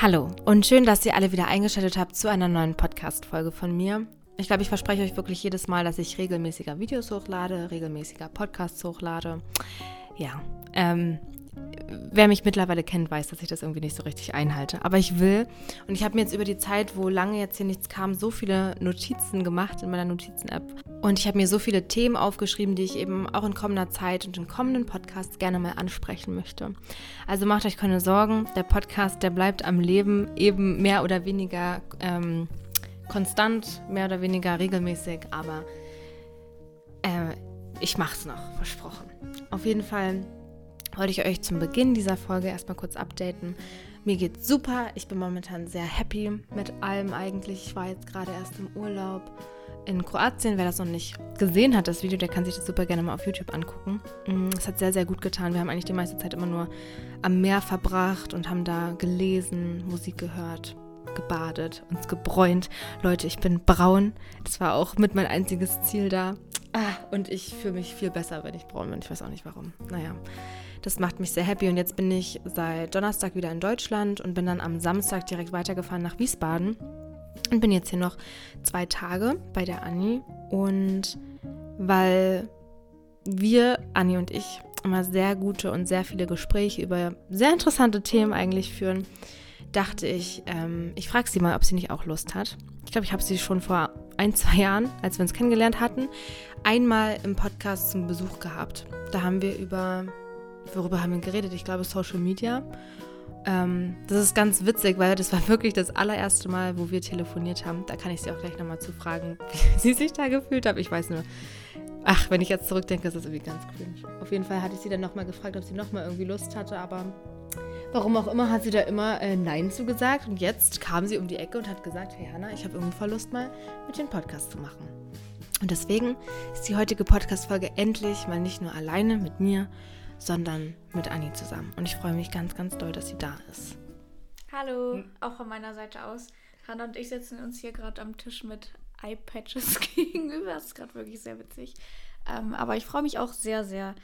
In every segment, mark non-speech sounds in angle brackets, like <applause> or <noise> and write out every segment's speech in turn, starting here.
Hallo und schön, dass ihr alle wieder eingeschaltet habt zu einer neuen Podcast-Folge von mir. Ich glaube, ich verspreche euch wirklich jedes Mal, dass ich regelmäßiger Videos hochlade, regelmäßiger Podcasts hochlade. Ja, ähm, wer mich mittlerweile kennt, weiß, dass ich das irgendwie nicht so richtig einhalte. Aber ich will. Und ich habe mir jetzt über die Zeit, wo lange jetzt hier nichts kam, so viele Notizen gemacht in meiner Notizen-App. Und ich habe mir so viele Themen aufgeschrieben, die ich eben auch in kommender Zeit und in kommenden Podcasts gerne mal ansprechen möchte. Also macht euch keine Sorgen. Der Podcast, der bleibt am Leben eben mehr oder weniger ähm, konstant, mehr oder weniger regelmäßig. Aber äh, ich mache es noch, versprochen. Auf jeden Fall wollte ich euch zum Beginn dieser Folge erstmal kurz updaten. Mir geht's super. Ich bin momentan sehr happy mit allem eigentlich. Ich war jetzt gerade erst im Urlaub in Kroatien. Wer das noch nicht gesehen hat, das Video, der kann sich das super gerne mal auf YouTube angucken. Mm, es hat sehr, sehr gut getan. Wir haben eigentlich die meiste Zeit immer nur am Meer verbracht und haben da gelesen, Musik gehört, gebadet, uns gebräunt. Leute, ich bin braun. Das war auch mit mein einziges Ziel da. Ah, und ich fühle mich viel besser, wenn ich braun bin. Ich weiß auch nicht warum. Naja. Das macht mich sehr happy und jetzt bin ich seit Donnerstag wieder in Deutschland und bin dann am Samstag direkt weitergefahren nach Wiesbaden und bin jetzt hier noch zwei Tage bei der Anni und weil wir, Anni und ich, immer sehr gute und sehr viele Gespräche über sehr interessante Themen eigentlich führen, dachte ich, ähm, ich frage sie mal, ob sie nicht auch Lust hat. Ich glaube, ich habe sie schon vor ein, zwei Jahren, als wir uns kennengelernt hatten, einmal im Podcast zum Besuch gehabt. Da haben wir über worüber haben wir geredet? Ich glaube Social Media. Ähm, das ist ganz witzig, weil das war wirklich das allererste Mal, wo wir telefoniert haben. Da kann ich sie auch gleich nochmal zu fragen, <laughs> wie sie sich da gefühlt hat. Ich weiß nur, ach, wenn ich jetzt zurückdenke, ist das irgendwie ganz cringe. Auf jeden Fall hatte ich sie dann nochmal gefragt, ob sie nochmal irgendwie Lust hatte, aber warum auch immer hat sie da immer äh, Nein zugesagt. Und jetzt kam sie um die Ecke und hat gesagt, hey Hanna, ich habe irgendwie voll Lust mal mit dem Podcast zu machen. Und deswegen ist die heutige Podcast-Folge endlich mal nicht nur alleine mit mir, sondern mit Anni zusammen. Und ich freue mich ganz, ganz doll, dass sie da ist. Hallo, hm. auch von meiner Seite aus. Hanna und ich sitzen uns hier gerade am Tisch mit Eyepatches <laughs> gegenüber. Das ist gerade wirklich sehr witzig. Ähm, aber ich freue mich auch sehr, sehr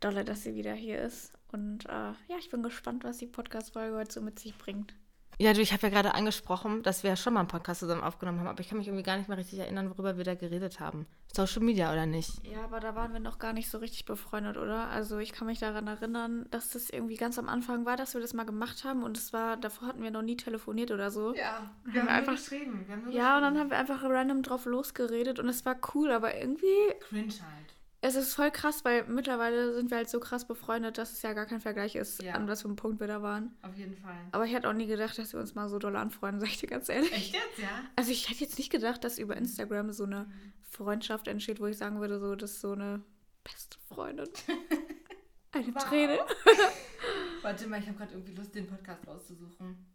dolle, dass sie wieder hier ist. Und äh, ja, ich bin gespannt, was die Podcast-Folge heute so mit sich bringt. Ja, du, ich habe ja gerade angesprochen, dass wir ja schon mal einen Podcast zusammen aufgenommen haben, aber ich kann mich irgendwie gar nicht mehr richtig erinnern, worüber wir da geredet haben. Social Media oder nicht? Ja, aber da waren wir noch gar nicht so richtig befreundet, oder? Also ich kann mich daran erinnern, dass das irgendwie ganz am Anfang war, dass wir das mal gemacht haben und es war, davor hatten wir noch nie telefoniert oder so. Ja, wir haben, haben einfach geschrieben. Wir haben ja, und dann haben wir einfach random drauf losgeredet und es war cool, aber irgendwie. Cringe halt es ist voll krass, weil mittlerweile sind wir halt so krass befreundet, dass es ja gar kein Vergleich ist, ja. an was für einem Punkt wir da waren. Auf jeden Fall. Aber ich hätte auch nie gedacht, dass wir uns mal so doll anfreunden, <laughs> sag ich dir ganz ehrlich. Echt jetzt, ja? Also ich hätte jetzt nicht gedacht, dass über Instagram so eine Freundschaft entsteht, wo ich sagen würde, so, das ist so eine beste Freundin. <laughs> eine wow. Träne. <laughs> Warte mal, ich habe gerade irgendwie Lust, den Podcast auszusuchen.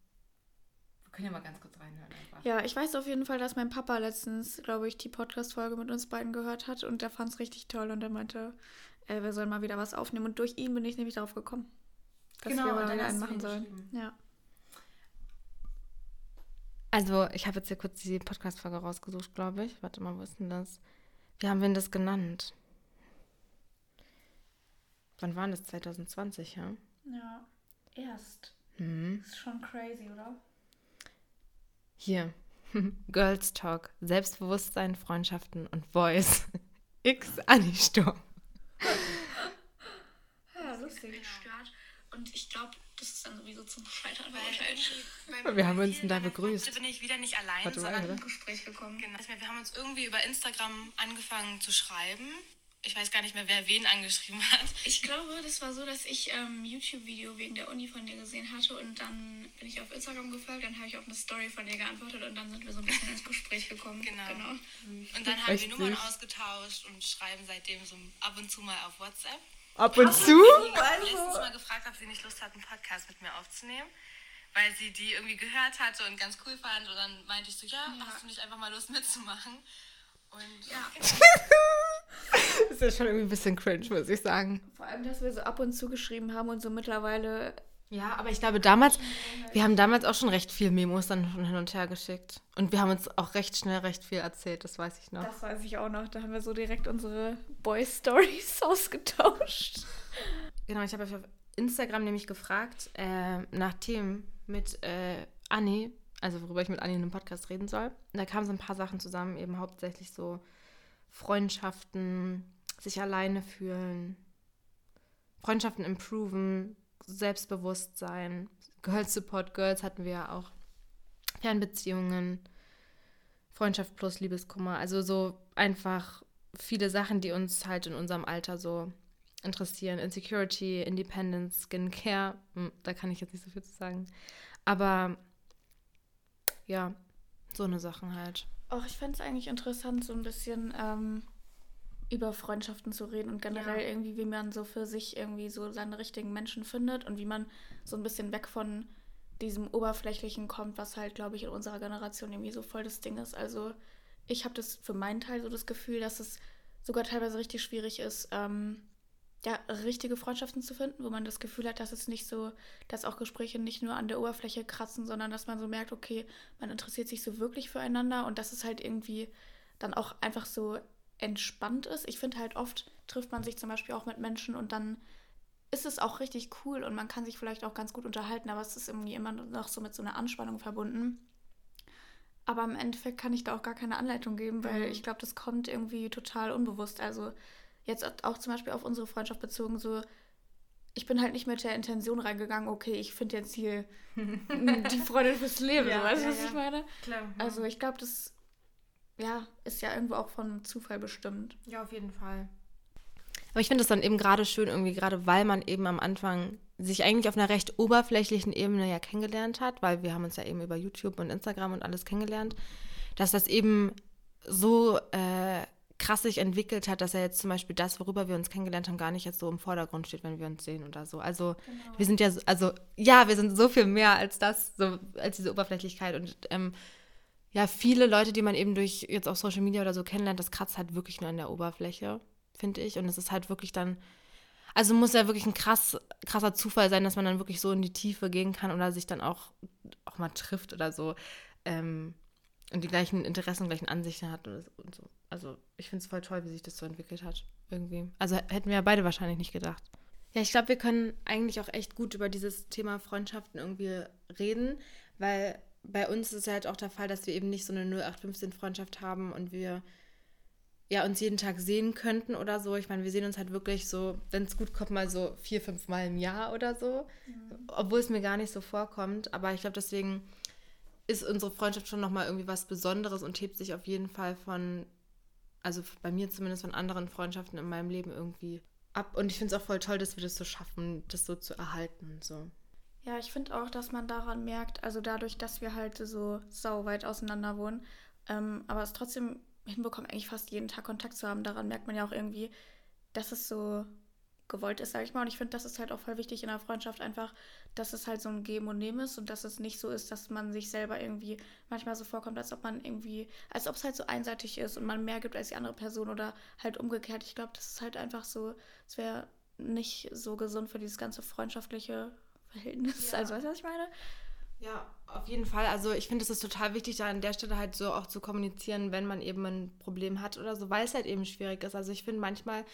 Wir können ja mal ganz kurz reinhören einfach. Ja, ich weiß auf jeden Fall, dass mein Papa letztens, glaube ich, die Podcast-Folge mit uns beiden gehört hat und der fand es richtig toll und er meinte, äh, wir sollen mal wieder was aufnehmen. Und durch ihn bin ich nämlich darauf gekommen, dass genau, wir mal wieder einen machen sollen. Ja. Also, ich habe jetzt hier kurz die Podcast-Folge rausgesucht, glaube ich. Warte mal, wo ist denn das? Wie haben wir denn das genannt? Wann war das? 2020, ja? Ja, erst. Mhm. Das ist schon crazy, oder? Hier. <laughs> Girls Talk. Selbstbewusstsein, Freundschaften und Voice. <laughs> X Anni Sturm. ja, lustig. Und ich glaube, das ist dann sowieso zum Scheitern weil Wir haben uns da begrüßt. bin ich wieder nicht allein, sondern im Gespräch gekommen. Genau. Wir haben uns irgendwie über Instagram angefangen zu schreiben ich weiß gar nicht mehr, wer wen angeschrieben hat. Ich glaube, das war so, dass ich ein ähm, YouTube-Video wegen der Uni von dir gesehen hatte und dann bin ich auf Instagram gefolgt, dann habe ich auf eine Story von dir geantwortet und dann sind wir so ein bisschen ins Gespräch gekommen. Genau. genau. Und dann haben wir Nummern ausgetauscht und schreiben seitdem so ab und zu mal auf WhatsApp. Ab und zu? Ich habe letztens mal gefragt, ob sie nicht Lust hat, einen Podcast mit mir aufzunehmen weil sie die irgendwie gehört hatte und ganz cool fand. Und dann meinte ich so, ja, ja. hast du nicht einfach mal Lust mitzumachen? Und ja. <laughs> <laughs> das ist ja schon irgendwie ein bisschen cringe, muss ich sagen. Vor allem, dass wir so ab und zu geschrieben haben und so mittlerweile. Ja, aber ich glaube damals, wir haben damals auch schon recht viel Memos dann hin und her geschickt. Und wir haben uns auch recht schnell recht viel erzählt, das weiß ich noch. Das weiß ich auch noch. Da haben wir so direkt unsere Boy-Stories <laughs> ausgetauscht. Genau, ich habe auf Instagram nämlich gefragt äh, nach Themen mit äh, Anni, also worüber ich mit Anni in einem Podcast reden soll. da kamen so ein paar Sachen zusammen, eben hauptsächlich so Freundschaften, sich alleine fühlen, Freundschaften improven, Selbstbewusstsein, Girls Support Girls hatten wir ja auch, Fernbeziehungen, Freundschaft plus Liebeskummer, also so einfach viele Sachen, die uns halt in unserem Alter so interessieren. Insecurity, Independence, Skincare, hm, da kann ich jetzt nicht so viel zu sagen. Aber ja, so eine Sachen halt. Auch ich fände es eigentlich interessant, so ein bisschen ähm, über Freundschaften zu reden und generell ja. irgendwie, wie man so für sich irgendwie so seine richtigen Menschen findet und wie man so ein bisschen weg von diesem Oberflächlichen kommt, was halt, glaube ich, in unserer Generation irgendwie so voll das Ding ist. Also ich habe das für meinen Teil so das Gefühl, dass es sogar teilweise richtig schwierig ist, ähm, ja, richtige Freundschaften zu finden, wo man das Gefühl hat, dass es nicht so, dass auch Gespräche nicht nur an der Oberfläche kratzen, sondern dass man so merkt, okay, man interessiert sich so wirklich füreinander und dass es halt irgendwie dann auch einfach so entspannt ist. Ich finde halt oft trifft man sich zum Beispiel auch mit Menschen und dann ist es auch richtig cool und man kann sich vielleicht auch ganz gut unterhalten, aber es ist irgendwie immer noch so mit so einer Anspannung verbunden. Aber im Endeffekt kann ich da auch gar keine Anleitung geben, weil mhm. ich glaube, das kommt irgendwie total unbewusst. Also jetzt auch zum Beispiel auf unsere Freundschaft bezogen, so, ich bin halt nicht mit der Intention reingegangen, okay, ich finde jetzt hier <laughs> die Freundin fürs Leben, ja, weißt du, ja, was ja. ich meine? Klar. Mhm. Also ich glaube, das ja, ist ja irgendwo auch von Zufall bestimmt. Ja, auf jeden Fall. Aber ich finde es dann eben gerade schön, irgendwie gerade weil man eben am Anfang sich eigentlich auf einer recht oberflächlichen Ebene ja kennengelernt hat, weil wir haben uns ja eben über YouTube und Instagram und alles kennengelernt, dass das eben so äh, krass sich entwickelt hat, dass er jetzt zum Beispiel das, worüber wir uns kennengelernt haben, gar nicht jetzt so im Vordergrund steht, wenn wir uns sehen oder so. Also genau. wir sind ja, also ja, wir sind so viel mehr als das, so als diese Oberflächlichkeit und ähm, ja, viele Leute, die man eben durch jetzt auf Social Media oder so kennenlernt, das kratzt halt wirklich nur an der Oberfläche, finde ich. Und es ist halt wirklich dann, also muss ja wirklich ein krass, krasser Zufall sein, dass man dann wirklich so in die Tiefe gehen kann oder sich dann auch, auch mal trifft oder so. Ähm, und die gleichen Interessen, gleichen Ansichten hat und, und so also ich finde es voll toll, wie sich das so entwickelt hat. Irgendwie. Also hätten wir ja beide wahrscheinlich nicht gedacht. Ja, ich glaube, wir können eigentlich auch echt gut über dieses Thema Freundschaften irgendwie reden, weil bei uns ist halt auch der Fall, dass wir eben nicht so eine 0815-Freundschaft haben und wir ja uns jeden Tag sehen könnten oder so. Ich meine, wir sehen uns halt wirklich so, wenn es gut kommt, mal so vier, fünf Mal im Jahr oder so. Mhm. Obwohl es mir gar nicht so vorkommt. Aber ich glaube, deswegen ist unsere Freundschaft schon nochmal irgendwie was Besonderes und hebt sich auf jeden Fall von also bei mir zumindest von anderen Freundschaften in meinem Leben irgendwie ab. Und ich finde es auch voll toll, dass wir das so schaffen, das so zu erhalten. So. Ja, ich finde auch, dass man daran merkt, also dadurch, dass wir halt so sau weit auseinander wohnen, ähm, aber es trotzdem hinbekommen, eigentlich fast jeden Tag Kontakt zu haben, daran merkt man ja auch irgendwie, dass es so gewollt ist, sage ich mal. Und ich finde, das ist halt auch voll wichtig in der Freundschaft einfach, dass es halt so ein Geben und Nehmen ist und dass es nicht so ist, dass man sich selber irgendwie manchmal so vorkommt, als ob man irgendwie, als ob es halt so einseitig ist und man mehr gibt als die andere Person oder halt umgekehrt. Ich glaube, das ist halt einfach so, es wäre nicht so gesund für dieses ganze freundschaftliche Verhältnis. Ja. Also, weißt du, was ich meine? Ja, auf jeden Fall. Also ich finde, es ist total wichtig, da an der Stelle halt so auch zu kommunizieren, wenn man eben ein Problem hat oder so, weil es halt eben schwierig ist. Also ich finde manchmal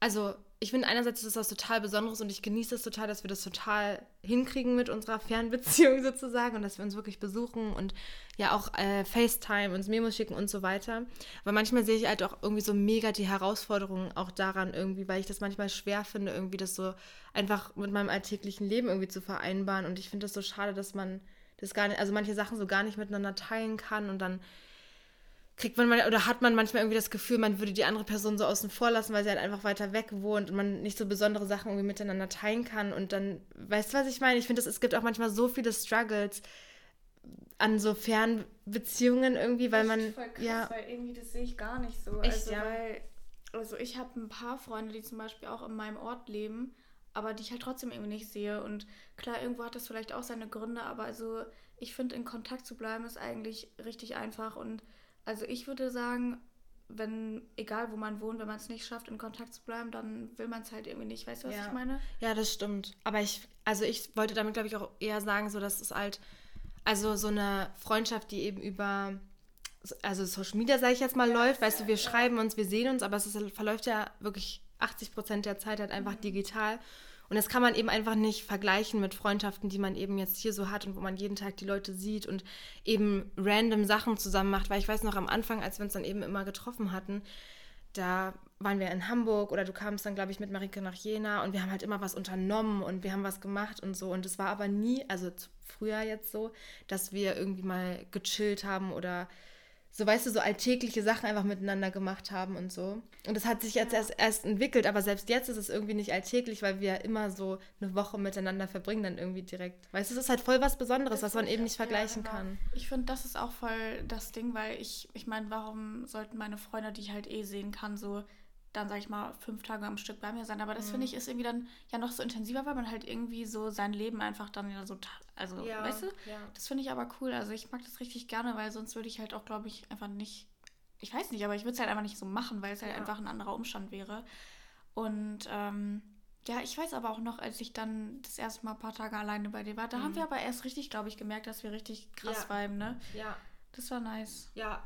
also ich finde einerseits ist das was total Besonderes und ich genieße es total, dass wir das total hinkriegen mit unserer Fernbeziehung <laughs> sozusagen und dass wir uns wirklich besuchen und ja auch äh, FaceTime, uns Memos schicken und so weiter. Aber manchmal sehe ich halt auch irgendwie so mega die Herausforderungen auch daran irgendwie, weil ich das manchmal schwer finde, irgendwie das so einfach mit meinem alltäglichen Leben irgendwie zu vereinbaren und ich finde das so schade, dass man das gar nicht, also manche Sachen so gar nicht miteinander teilen kann und dann kriegt man mal, oder hat man manchmal irgendwie das Gefühl, man würde die andere Person so außen vor lassen, weil sie halt einfach weiter weg wohnt und man nicht so besondere Sachen irgendwie miteinander teilen kann. Und dann, weißt du, was ich meine? Ich finde, es gibt auch manchmal so viele Struggles an so Fernbeziehungen irgendwie, weil man. Voll krass, ja, weil irgendwie das sehe ich gar nicht so. Echt, also, ja? weil, also ich habe ein paar Freunde, die zum Beispiel auch in meinem Ort leben, aber die ich halt trotzdem irgendwie nicht sehe. Und klar, irgendwo hat das vielleicht auch seine Gründe, aber also ich finde, in Kontakt zu bleiben ist eigentlich richtig einfach und also ich würde sagen, wenn, egal wo man wohnt, wenn man es nicht schafft, in Kontakt zu bleiben, dann will man es halt irgendwie nicht. Weißt du, was ja. ich meine? Ja, das stimmt. Aber ich, also ich wollte damit, glaube ich, auch eher sagen, so dass es halt, also so eine Freundschaft, die eben über, also Social Media, sage ich jetzt mal, ja, läuft. Weißt du, wir ja. schreiben uns, wir sehen uns, aber es ist, verläuft ja wirklich 80 Prozent der Zeit halt einfach mhm. digital. Und das kann man eben einfach nicht vergleichen mit Freundschaften, die man eben jetzt hier so hat und wo man jeden Tag die Leute sieht und eben random Sachen zusammen macht. Weil ich weiß noch am Anfang, als wir uns dann eben immer getroffen hatten, da waren wir in Hamburg oder du kamst dann, glaube ich, mit Marike nach Jena und wir haben halt immer was unternommen und wir haben was gemacht und so. Und es war aber nie, also früher jetzt so, dass wir irgendwie mal gechillt haben oder so, weißt du, so alltägliche Sachen einfach miteinander gemacht haben und so. Und das hat sich jetzt ja. erst, erst entwickelt, aber selbst jetzt ist es irgendwie nicht alltäglich, weil wir immer so eine Woche miteinander verbringen, dann irgendwie direkt. Weißt du, es ist halt voll was Besonderes, das was man eben nicht vergleichen ja, genau. kann. Ich finde, das ist auch voll das Ding, weil ich, ich meine, warum sollten meine Freunde, die ich halt eh sehen kann, so dann, sag ich mal, fünf Tage am Stück bei mir sein. Aber das mhm. finde ich ist irgendwie dann ja noch so intensiver, weil man halt irgendwie so sein Leben einfach dann ja so, also, ja, weißt du? Ja. Das finde ich aber cool. Also ich mag das richtig gerne, weil sonst würde ich halt auch, glaube ich, einfach nicht, ich weiß nicht, aber ich würde es halt einfach nicht so machen, weil es halt ja. einfach ein anderer Umstand wäre. Und ähm, ja, ich weiß aber auch noch, als ich dann das erste Mal ein paar Tage alleine bei dir war, da mhm. haben wir aber erst richtig, glaube ich, gemerkt, dass wir richtig krass ja. viben, ne? Ja. Das war nice. Ja,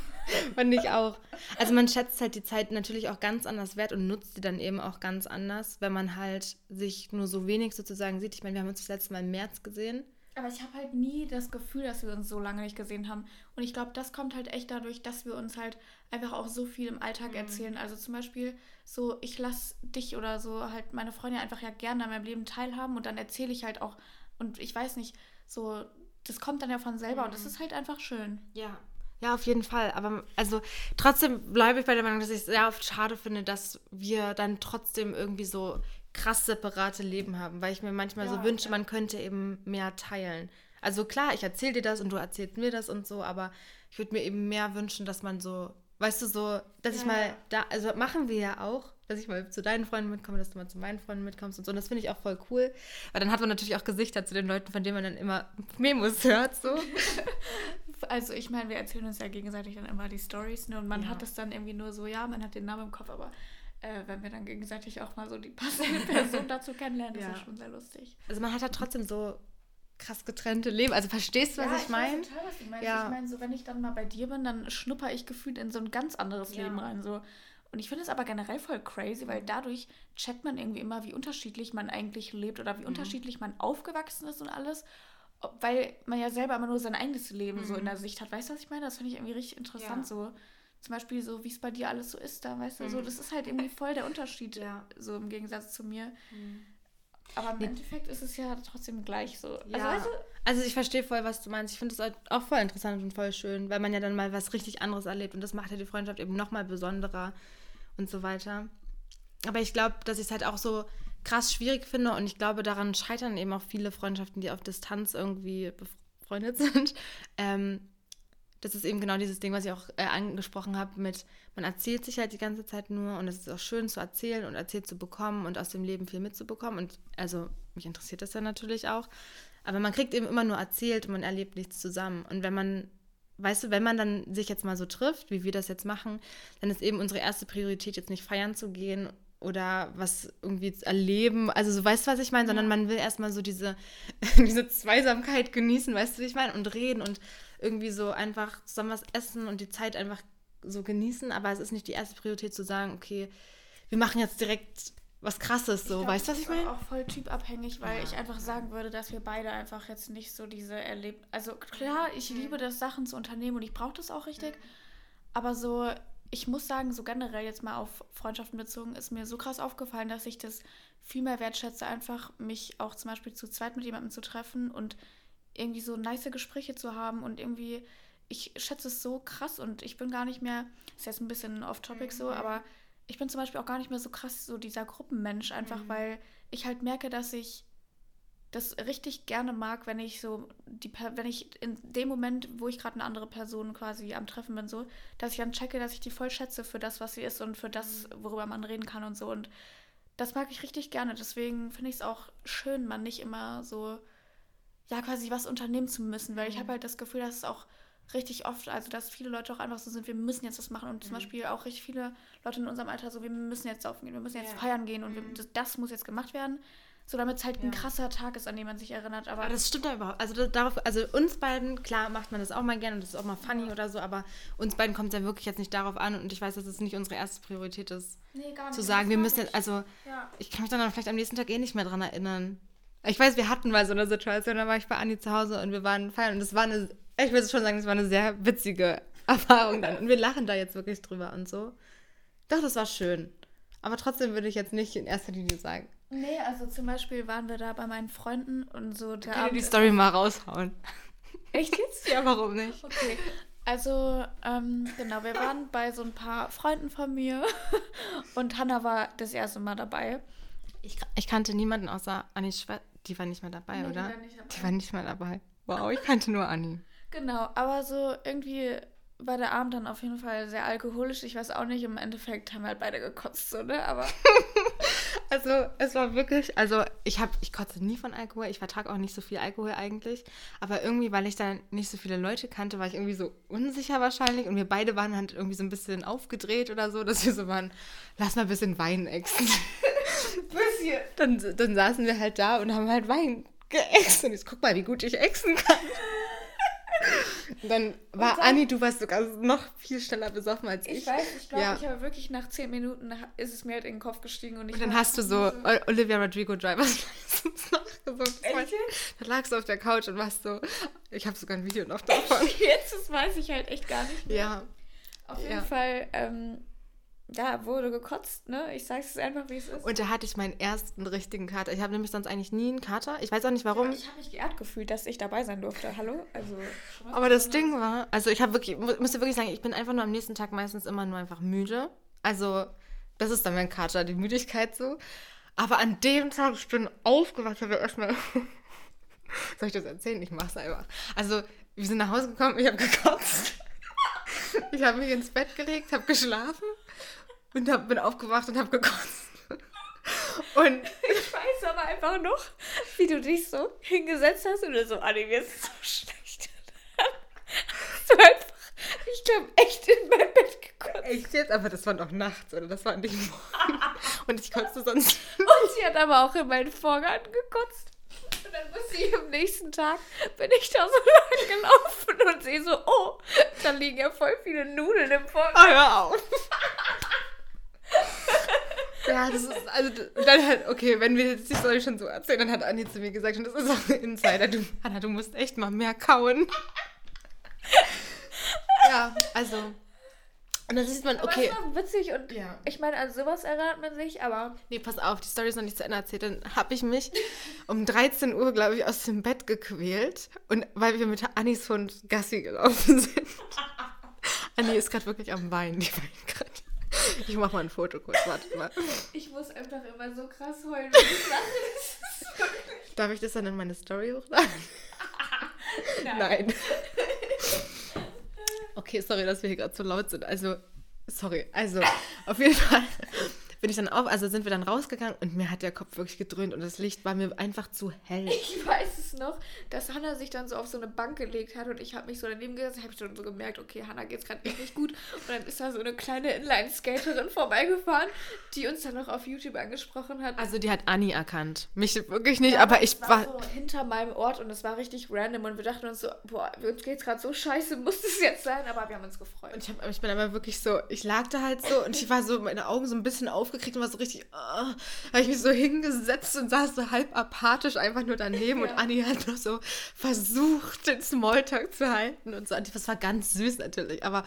<laughs> fand ich auch. Also man schätzt halt die Zeit natürlich auch ganz anders wert und nutzt sie dann eben auch ganz anders, wenn man halt sich nur so wenig sozusagen sieht. Ich meine, wir haben uns das letzte Mal im März gesehen. Aber ich habe halt nie das Gefühl, dass wir uns so lange nicht gesehen haben. Und ich glaube, das kommt halt echt dadurch, dass wir uns halt einfach auch so viel im Alltag mhm. erzählen. Also zum Beispiel so, ich lasse dich oder so halt meine Freunde einfach ja gerne an meinem Leben teilhaben und dann erzähle ich halt auch, und ich weiß nicht, so das kommt dann ja von selber mhm. und das mhm. ist halt einfach schön. Ja. Ja, auf jeden Fall. Aber also trotzdem bleibe ich bei der Meinung, dass ich es sehr oft schade finde, dass wir dann trotzdem irgendwie so krass separate Leben haben, weil ich mir manchmal ja, so wünsche, ja. man könnte eben mehr teilen. Also klar, ich erzähle dir das und du erzählst mir das und so, aber ich würde mir eben mehr wünschen, dass man so, weißt du, so, dass ja. ich mal da, also machen wir ja auch, dass ich mal zu deinen Freunden mitkomme, dass du mal zu meinen Freunden mitkommst und so. Und das finde ich auch voll cool. Weil dann hat man natürlich auch Gesichter zu den Leuten, von denen man dann immer Memos hört. So. <laughs> also ich meine, wir erzählen uns ja gegenseitig dann immer die Stories ne? und man ja. hat es dann irgendwie nur so, ja, man hat den Namen im Kopf, aber äh, wenn wir dann gegenseitig auch mal so die passende <laughs> Person dazu kennenlernen, ja. ist ja schon sehr lustig. Also man hat halt trotzdem so krass getrennte Leben. Also verstehst du, was ja, ich, ich meine? total, was du meinst. Ja. Ich meine, so wenn ich dann mal bei dir bin, dann schnupper ich gefühlt in so ein ganz anderes ja. Leben rein. So. Und ich finde es aber generell voll crazy, weil dadurch checkt man irgendwie immer, wie unterschiedlich man eigentlich lebt oder wie mhm. unterschiedlich man aufgewachsen ist und alles. Weil man ja selber immer nur sein eigenes Leben mhm. so in mhm. der Sicht hat. Weißt du, was ich meine? Das finde ich irgendwie richtig interessant. Ja. So zum Beispiel so, wie es bei dir alles so ist da, weißt du, mhm. so, das ist halt irgendwie voll der Unterschied, ja. so im Gegensatz zu mir. Mhm. Aber im Endeffekt ist es ja trotzdem gleich so. Also, ja. Also, also ich verstehe voll, was du meinst. Ich finde es auch voll interessant und voll schön, weil man ja dann mal was richtig anderes erlebt und das macht ja die Freundschaft eben nochmal besonderer und so weiter. Aber ich glaube, dass ich es halt auch so krass schwierig finde und ich glaube, daran scheitern eben auch viele Freundschaften, die auf Distanz irgendwie befreundet <laughs> sind. Ähm, das ist eben genau dieses Ding, was ich auch äh, angesprochen habe mit, man erzählt sich halt die ganze Zeit nur und es ist auch schön zu erzählen und erzählt zu bekommen und aus dem Leben viel mitzubekommen. Und also mich interessiert das ja natürlich auch. Aber man kriegt eben immer nur erzählt und man erlebt nichts zusammen. Und wenn man weißt du, wenn man dann sich jetzt mal so trifft, wie wir das jetzt machen, dann ist eben unsere erste Priorität jetzt nicht feiern zu gehen oder was irgendwie erleben. Also so weißt du, was ich meine, sondern man will erstmal so diese, <laughs> diese Zweisamkeit genießen, weißt du, wie ich meine, und reden und irgendwie so einfach zusammen was essen und die Zeit einfach so genießen. Aber es ist nicht die erste Priorität zu sagen, okay, wir machen jetzt direkt was krasses so, glaub, weißt du, was ich meine? auch voll typabhängig, weil ja. ich einfach sagen würde, dass wir beide einfach jetzt nicht so diese erlebt. Also klar, ich mhm. liebe das, Sachen zu unternehmen und ich brauche das auch richtig. Mhm. Aber so, ich muss sagen, so generell jetzt mal auf Freundschaften bezogen, ist mir so krass aufgefallen, dass ich das viel mehr wertschätze, einfach mich auch zum Beispiel zu zweit mit jemandem zu treffen und irgendwie so nice Gespräche zu haben und irgendwie, ich schätze es so krass und ich bin gar nicht mehr, ist jetzt ein bisschen off-topic mhm. so, aber ich bin zum Beispiel auch gar nicht mehr so krass so dieser Gruppenmensch, einfach mhm. weil ich halt merke, dass ich das richtig gerne mag, wenn ich so die wenn ich in dem Moment, wo ich gerade eine andere Person quasi am Treffen bin, so, dass ich dann checke, dass ich die voll schätze für das, was sie ist und für das, mhm. worüber man reden kann und so. Und das mag ich richtig gerne. Deswegen finde ich es auch schön, man nicht immer so, ja, quasi was unternehmen zu müssen, weil ich habe mhm. halt das Gefühl, dass es auch richtig oft, also dass viele Leute auch einfach so sind, wir müssen jetzt das machen und zum mhm. Beispiel auch richtig viele Leute in unserem Alter so, wir müssen jetzt saufen gehen, wir müssen jetzt ja. feiern gehen und wir, mhm. das, das, muss jetzt gemacht werden. So damit es halt ja. ein krasser Tag ist, an den man sich erinnert. Aber, aber das stimmt da überhaupt. Also darauf, also uns beiden, klar macht man das auch mal gerne und das ist auch mal funny ja. oder so, aber uns beiden kommt es ja wirklich jetzt nicht darauf an und ich weiß, dass es nicht unsere erste Priorität ist. Nee, gar nicht. Zu sagen, wir müssen jetzt, also ja. ich kann mich dann vielleicht am nächsten Tag eh nicht mehr dran erinnern. Ich weiß, wir hatten mal so eine Situation, da war ich bei Anni zu Hause und wir waren feiern und das war eine, ich würde schon sagen, das war eine sehr witzige <laughs> Erfahrung dann. Und wir lachen da jetzt wirklich drüber und so. Doch, das war schön. Aber trotzdem würde ich jetzt nicht in erster Linie sagen. Nee, also zum Beispiel waren wir da bei meinen Freunden und so der Kann die Story mal raushauen. <laughs> Echt jetzt? ja, warum nicht? Okay. Also, ähm, genau, wir waren bei so ein paar Freunden von mir <laughs> und Hannah war das erste Mal dabei. Ich, ich kannte niemanden außer Annis Schwester. Die war nicht mehr dabei, nee, oder? Die war, nicht dabei. die war nicht mehr dabei. Wow, ich kannte nur Anni. Genau, aber so irgendwie war der Abend dann auf jeden Fall sehr alkoholisch. Ich weiß auch nicht, im Endeffekt haben wir halt beide gekotzt, so, ne? Aber. <laughs> also, es war wirklich, also ich habe, ich kotze nie von Alkohol. Ich vertrage auch nicht so viel Alkohol eigentlich. Aber irgendwie, weil ich dann nicht so viele Leute kannte, war ich irgendwie so unsicher wahrscheinlich. Und wir beide waren halt irgendwie so ein bisschen aufgedreht oder so, dass wir so waren, lass mal ein bisschen Wein exen. <laughs> bisschen. Dann, dann saßen wir halt da und haben halt Wein geäxt. Und jetzt guck mal, wie gut ich exen kann. Und dann war und dann, Anni, du warst sogar noch viel schneller besoffen als ich. Ich weiß, ich glaube, ja. ich habe wirklich nach zehn Minuten ist es mir halt in den Kopf gestiegen. Und, und dann hast du so, so Olivia Rodrigo Drivers <laughs> License nachgesungen. Da lagst du auf der Couch und warst so, ich habe sogar ein Video noch <laughs> davon. Jetzt, das weiß ich halt echt gar nicht mehr. Ja. Auf jeden ja. Fall, ähm, da wurde gekotzt, ne? Ich sag's es einfach, wie es ist. Und da hatte ich meinen ersten richtigen Kater. Ich habe nämlich sonst eigentlich nie einen Kater. Ich weiß auch nicht warum. Ja, ich habe mich geehrt gefühlt, dass ich dabei sein durfte. Hallo? Also. Aber das Ding war, also ich habe wirklich, müsste wirklich sagen, ich bin einfach nur am nächsten Tag meistens immer nur einfach müde. Also, das ist dann mein Kater, die Müdigkeit so. Aber an dem Tag, ich bin aufgewacht, habe erstmal. <laughs> Soll ich das erzählen? Ich mach's einfach. Also, wir sind nach Hause gekommen, ich habe gekotzt. <laughs> Ich habe mich ins Bett gelegt, habe geschlafen und hab, bin aufgewacht und habe gekotzt. Und ich weiß aber einfach noch, wie du dich so hingesetzt hast und du so, Anni, mir ist so schlecht. du einfach, ich glaube, echt in mein Bett gekotzt. Echt jetzt? Aber das war doch nachts, oder? Das war nicht morgen. Und ich kotzte sonst. Und sie hat aber auch in meinen Vorgarten gekotzt. Und dann muss sie am nächsten Tag, bin ich da so lang gelaufen und sehe so, oh, da liegen ja voll viele Nudeln im Vorgarten. Ah, hör auf. Ja, das ist, also dann halt, okay, wenn wir jetzt die Story schon so erzählen, dann hat Anni zu mir gesagt, und das ist auch ein Insider, du, Anna, du musst echt mal mehr kauen. ja, also. Und dann sieht man, okay. Aber das war witzig und ja. ich meine, an sowas erinnert man sich, aber. Nee, pass auf, die Story ist noch nicht zu Ende erzählt. Dann habe ich mich um 13 Uhr, glaube ich, aus dem Bett gequält. Und weil wir mit Annis Hund Gassi gelaufen sind. <laughs> Anni ist gerade wirklich am Weinen, die weint gerade. <laughs> Ich mach mal ein Foto kurz, warte mal. Ich muss einfach immer so krass heulen, wenn ich lache. Darf ich das dann in meine Story hochladen? <laughs> Nein. Nein. Okay, sorry, dass wir hier gerade so laut sind. Also, sorry. Also, auf jeden Fall bin ich dann auf, also sind wir dann rausgegangen und mir hat der Kopf wirklich gedröhnt und das Licht war mir einfach zu hell. Ich weiß es noch, dass Hannah sich dann so auf so eine Bank gelegt hat und ich habe mich so daneben gesetzt, habe schon so gemerkt, okay, Hannah geht's gerade echt nicht gut und dann ist da so eine kleine Inline-Skaterin vorbeigefahren, die uns dann noch auf YouTube angesprochen hat. Also die hat Anni erkannt, mich wirklich nicht, ja, aber ich war, war so hinter meinem Ort und es war richtig random und wir dachten uns so, boah, uns geht's gerade so scheiße, muss das jetzt sein, aber wir haben uns gefreut. Und ich, hab, ich bin aber wirklich so, ich lag da halt so und ich war so, meine Augen so ein bisschen auf aufgekriegt und war so richtig, oh, habe ich mich so hingesetzt und saß so halb apathisch einfach nur daneben ja. und Anni hat noch so versucht, den Smalltalk zu halten und so. Das war ganz süß natürlich, aber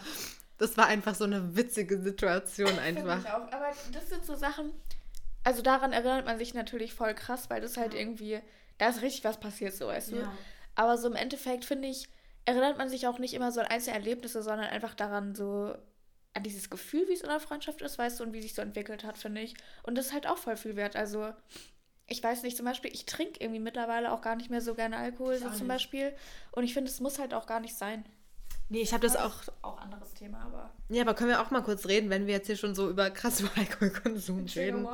das war einfach so eine witzige Situation einfach. Ich auch. Aber das sind so Sachen, also daran erinnert man sich natürlich voll krass, weil das halt ja. irgendwie, da ist richtig was passiert, so weißt du. Ja. Aber so im Endeffekt finde ich, erinnert man sich auch nicht immer so an einzelne Erlebnisse, sondern einfach daran so, an dieses Gefühl, wie es in der Freundschaft ist, weißt du, und wie sich so entwickelt hat, finde ich. Und das ist halt auch voll viel wert. Also, ich weiß nicht, zum Beispiel, ich trinke irgendwie mittlerweile auch gar nicht mehr so gerne Alkohol, so zum Beispiel. Und ich finde, es muss halt auch gar nicht sein. Nee, ich habe das auch. Auch anderes Thema, aber. Ja, aber können wir auch mal kurz reden, wenn wir jetzt hier schon so über krassen Alkoholkonsum reden.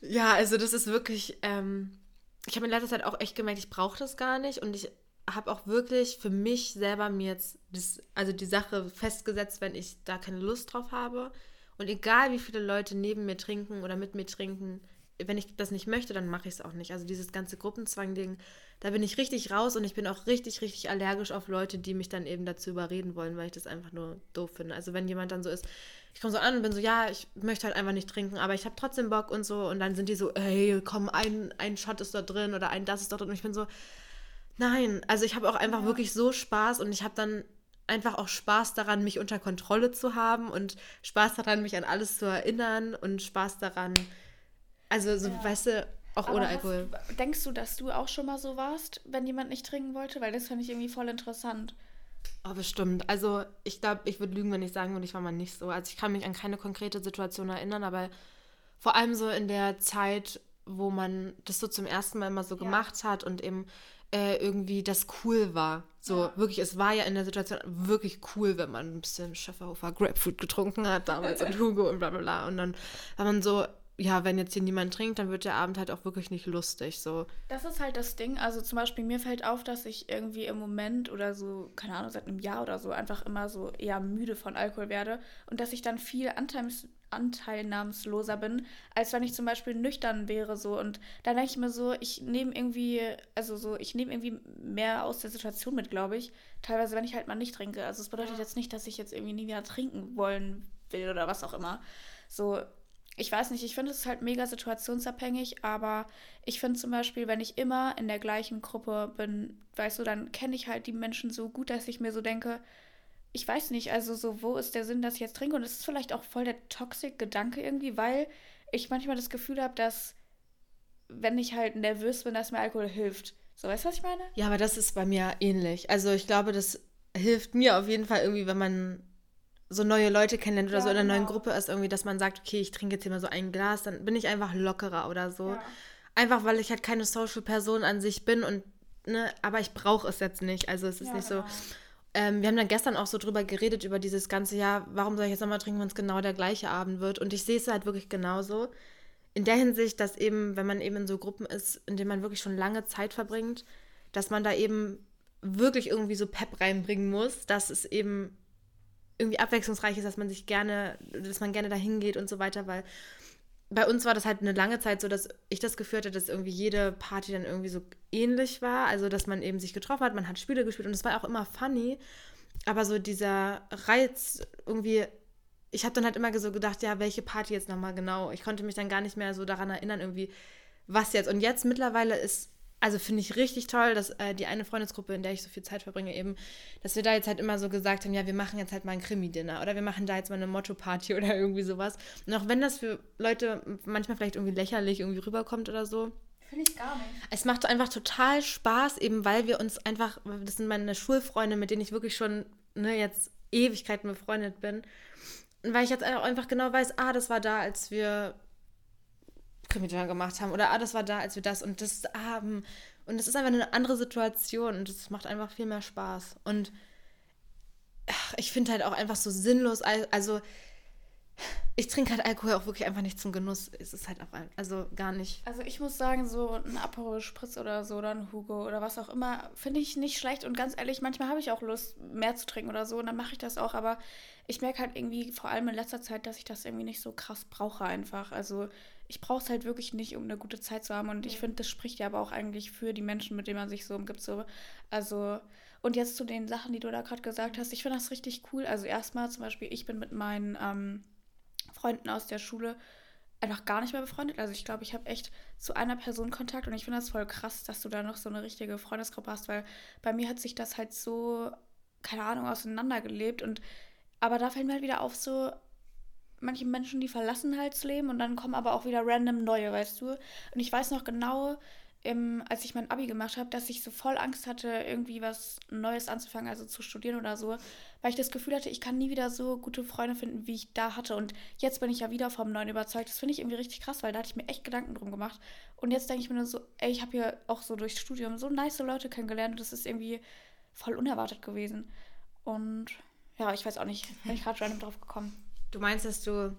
Ja, also das ist wirklich. Ähm, ich habe in letzter Zeit auch echt gemerkt, ich brauche das gar nicht und ich habe auch wirklich für mich selber mir jetzt das, also die Sache festgesetzt, wenn ich da keine Lust drauf habe. Und egal wie viele Leute neben mir trinken oder mit mir trinken, wenn ich das nicht möchte, dann mache ich es auch nicht. Also dieses ganze Gruppenzwang-Ding, da bin ich richtig raus und ich bin auch richtig, richtig allergisch auf Leute, die mich dann eben dazu überreden wollen, weil ich das einfach nur doof finde. Also wenn jemand dann so ist, ich komme so an und bin so, ja, ich möchte halt einfach nicht trinken, aber ich habe trotzdem Bock und so. Und dann sind die so, ey, komm, ein, ein Shot ist da drin oder ein das ist da drin. Und ich bin so, nein. Also ich habe auch einfach ja. wirklich so Spaß und ich habe dann einfach auch Spaß daran, mich unter Kontrolle zu haben und Spaß daran, mich an alles zu erinnern und Spaß daran, also so, ja. weißt du, auch Aber ohne Alkohol. Hast, denkst du, dass du auch schon mal so warst, wenn jemand nicht trinken wollte? Weil das fand ich irgendwie voll interessant. Oh, bestimmt. Also ich glaube, ich würde lügen, wenn ich sagen würde, ich war mal nicht so. Also ich kann mich an keine konkrete Situation erinnern, aber vor allem so in der Zeit, wo man das so zum ersten Mal immer so ja. gemacht hat und eben äh, irgendwie das cool war. So ja. wirklich, es war ja in der Situation wirklich cool, wenn man ein bisschen Schäferhofer Grapefruit getrunken hat damals und <laughs> Hugo und bla bla bla. Und dann war man so, ja, wenn jetzt hier niemand trinkt, dann wird der Abend halt auch wirklich nicht lustig. So. Das ist halt das Ding. Also zum Beispiel mir fällt auf, dass ich irgendwie im Moment oder so, keine Ahnung, seit einem Jahr oder so einfach immer so eher müde von Alkohol werde und dass ich dann viel anteils, anteilnahmsloser bin, als wenn ich zum Beispiel nüchtern wäre so. Und dann denke ich mir so, ich nehme irgendwie, also so, ich nehme irgendwie mehr aus der Situation mit, glaube ich. Teilweise, wenn ich halt mal nicht trinke. Also es bedeutet jetzt nicht, dass ich jetzt irgendwie nie wieder trinken wollen will oder was auch immer. So, ich weiß nicht, ich finde es halt mega situationsabhängig, aber ich finde zum Beispiel, wenn ich immer in der gleichen Gruppe bin, weißt du, dann kenne ich halt die Menschen so gut, dass ich mir so denke, ich weiß nicht, also so, wo ist der Sinn, dass ich jetzt trinke? Und es ist vielleicht auch voll der toxic Gedanke irgendwie, weil ich manchmal das Gefühl habe, dass wenn ich halt nervös bin, dass mir Alkohol hilft. So, weißt du, was ich meine? Ja, aber das ist bei mir ähnlich. Also ich glaube, das hilft mir auf jeden Fall irgendwie, wenn man so neue Leute kennenlernt oder ja, so in einer genau. neuen Gruppe ist, irgendwie, dass man sagt, okay, ich trinke jetzt hier mal so ein Glas, dann bin ich einfach lockerer oder so. Ja. Einfach weil ich halt keine Social-Person an sich bin und, ne, aber ich brauche es jetzt nicht. Also es ist ja, nicht genau. so. Ähm, wir haben dann gestern auch so drüber geredet, über dieses ganze Jahr, warum soll ich jetzt nochmal trinken, wenn es genau der gleiche Abend wird? Und ich sehe es halt wirklich genauso. In der Hinsicht, dass eben, wenn man eben in so Gruppen ist, in denen man wirklich schon lange Zeit verbringt, dass man da eben wirklich irgendwie so Pep reinbringen muss, dass es eben irgendwie abwechslungsreich ist, dass man sich gerne, dass man gerne dahin geht und so weiter, weil bei uns war das halt eine lange Zeit so, dass ich das Gefühl hatte, dass irgendwie jede Party dann irgendwie so ähnlich war. Also, dass man eben sich getroffen hat, man hat Spiele gespielt und es war auch immer funny. Aber so dieser Reiz irgendwie, ich habe dann halt immer so gedacht, ja, welche Party jetzt nochmal genau? Ich konnte mich dann gar nicht mehr so daran erinnern, irgendwie, was jetzt. Und jetzt mittlerweile ist also finde ich richtig toll, dass äh, die eine Freundesgruppe, in der ich so viel Zeit verbringe, eben, dass wir da jetzt halt immer so gesagt haben, ja, wir machen jetzt halt mal ein Krimi-Dinner oder wir machen da jetzt mal eine Motto-Party <laughs> oder irgendwie sowas. Und auch wenn das für Leute manchmal vielleicht irgendwie lächerlich irgendwie rüberkommt oder so. Finde ich gar nicht. Es macht einfach total Spaß, eben weil wir uns einfach, das sind meine Schulfreunde, mit denen ich wirklich schon ne, jetzt Ewigkeiten befreundet bin. Und weil ich jetzt auch einfach genau weiß, ah, das war da, als wir Krimi-Dinner gemacht haben. Oder ah, das war da, als wir das und das haben. Und es ist einfach eine andere Situation und es macht einfach viel mehr Spaß. Und ach, ich finde halt auch einfach so sinnlos, also ich trinke halt Alkohol auch wirklich einfach nicht zum Genuss. Es ist halt auch, also gar nicht. Also ich muss sagen, so ein Aperol Spritz oder so oder ein Hugo oder was auch immer, finde ich nicht schlecht. Und ganz ehrlich, manchmal habe ich auch Lust, mehr zu trinken oder so und dann mache ich das auch. Aber ich merke halt irgendwie, vor allem in letzter Zeit, dass ich das irgendwie nicht so krass brauche einfach. Also ich brauche es halt wirklich nicht, um eine gute Zeit zu haben. Und ich finde, das spricht ja aber auch eigentlich für die Menschen, mit denen man sich so umgibt. So. Also, und jetzt zu den Sachen, die du da gerade gesagt hast, ich finde das richtig cool. Also erstmal zum Beispiel, ich bin mit meinen ähm, Freunden aus der Schule einfach gar nicht mehr befreundet. Also ich glaube, ich habe echt zu einer Person Kontakt und ich finde das voll krass, dass du da noch so eine richtige Freundesgruppe hast, weil bei mir hat sich das halt so, keine Ahnung, auseinandergelebt und aber da fällt mir halt wieder auf, so, manche Menschen, die verlassen halt das Leben und dann kommen aber auch wieder random neue, weißt du? Und ich weiß noch genau, im, als ich mein Abi gemacht habe, dass ich so voll Angst hatte, irgendwie was Neues anzufangen, also zu studieren oder so, weil ich das Gefühl hatte, ich kann nie wieder so gute Freunde finden, wie ich da hatte. Und jetzt bin ich ja wieder vom Neuen überzeugt. Das finde ich irgendwie richtig krass, weil da hatte ich mir echt Gedanken drum gemacht. Und jetzt denke ich mir nur so, ey, ich habe hier auch so durchs Studium so nice Leute kennengelernt und das ist irgendwie voll unerwartet gewesen. Und ja, ich weiß auch nicht, bin ich gerade random drauf gekommen. Du meinst, dass du.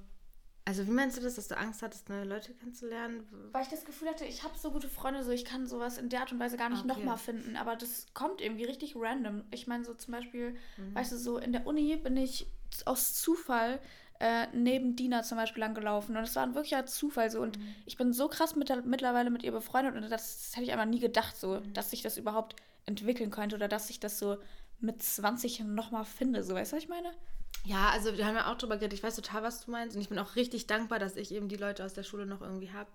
Also, wie meinst du das, dass du Angst hattest, neue Leute kennenzulernen? Weil ich das Gefühl hatte, ich habe so gute Freunde, so ich kann sowas in der Art und Weise gar nicht okay. nochmal finden. Aber das kommt irgendwie richtig random. Ich meine, so zum Beispiel, mhm. weißt du, so in der Uni bin ich aus Zufall äh, neben Dina zum Beispiel lang gelaufen. Und es war ein wirklicher Zufall so. Und mhm. ich bin so krass mit, mittlerweile mit ihr befreundet und das, das hätte ich einfach nie gedacht, so, mhm. dass sich das überhaupt entwickeln könnte oder dass ich das so mit 20 nochmal finde. So, weißt du, was ich meine? Ja, also wir haben ja auch drüber geredet. Ich weiß total, was du meinst. Und ich bin auch richtig dankbar, dass ich eben die Leute aus der Schule noch irgendwie habe.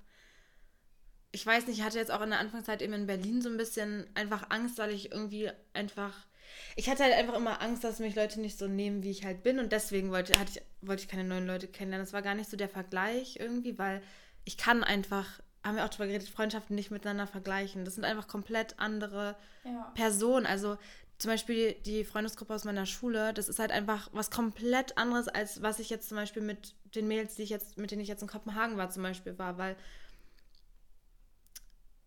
Ich weiß nicht, ich hatte jetzt auch in der Anfangszeit eben in Berlin so ein bisschen einfach Angst, weil ich irgendwie einfach. Ich hatte halt einfach immer Angst, dass mich Leute nicht so nehmen, wie ich halt bin. Und deswegen wollte, hatte ich, wollte ich keine neuen Leute kennenlernen. Das war gar nicht so der Vergleich irgendwie, weil ich kann einfach, haben wir auch drüber geredet, Freundschaften nicht miteinander vergleichen. Das sind einfach komplett andere ja. Personen. Also zum Beispiel die Freundesgruppe aus meiner Schule, das ist halt einfach was komplett anderes, als was ich jetzt zum Beispiel mit den Mädels, die ich jetzt, mit denen ich jetzt in Kopenhagen war, zum Beispiel war, weil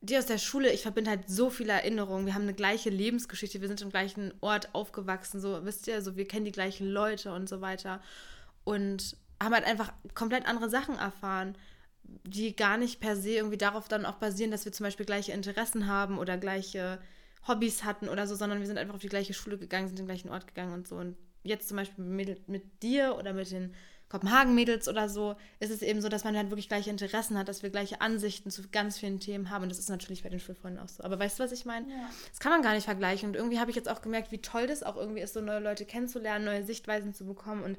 die aus der Schule, ich verbinde halt so viele Erinnerungen. Wir haben eine gleiche Lebensgeschichte, wir sind im gleichen Ort aufgewachsen, so wisst ihr, so wir kennen die gleichen Leute und so weiter und haben halt einfach komplett andere Sachen erfahren, die gar nicht per se irgendwie darauf dann auch basieren, dass wir zum Beispiel gleiche Interessen haben oder gleiche Hobbys hatten oder so, sondern wir sind einfach auf die gleiche Schule gegangen, sind den gleichen Ort gegangen und so. Und jetzt zum Beispiel mit, mit dir oder mit den Kopenhagen-Mädels oder so, ist es eben so, dass man halt wirklich gleiche Interessen hat, dass wir gleiche Ansichten zu ganz vielen Themen haben. Und das ist natürlich bei den Schulfreunden auch so. Aber weißt du, was ich meine? Ja. Das kann man gar nicht vergleichen. Und irgendwie habe ich jetzt auch gemerkt, wie toll das auch irgendwie ist, so neue Leute kennenzulernen, neue Sichtweisen zu bekommen. Und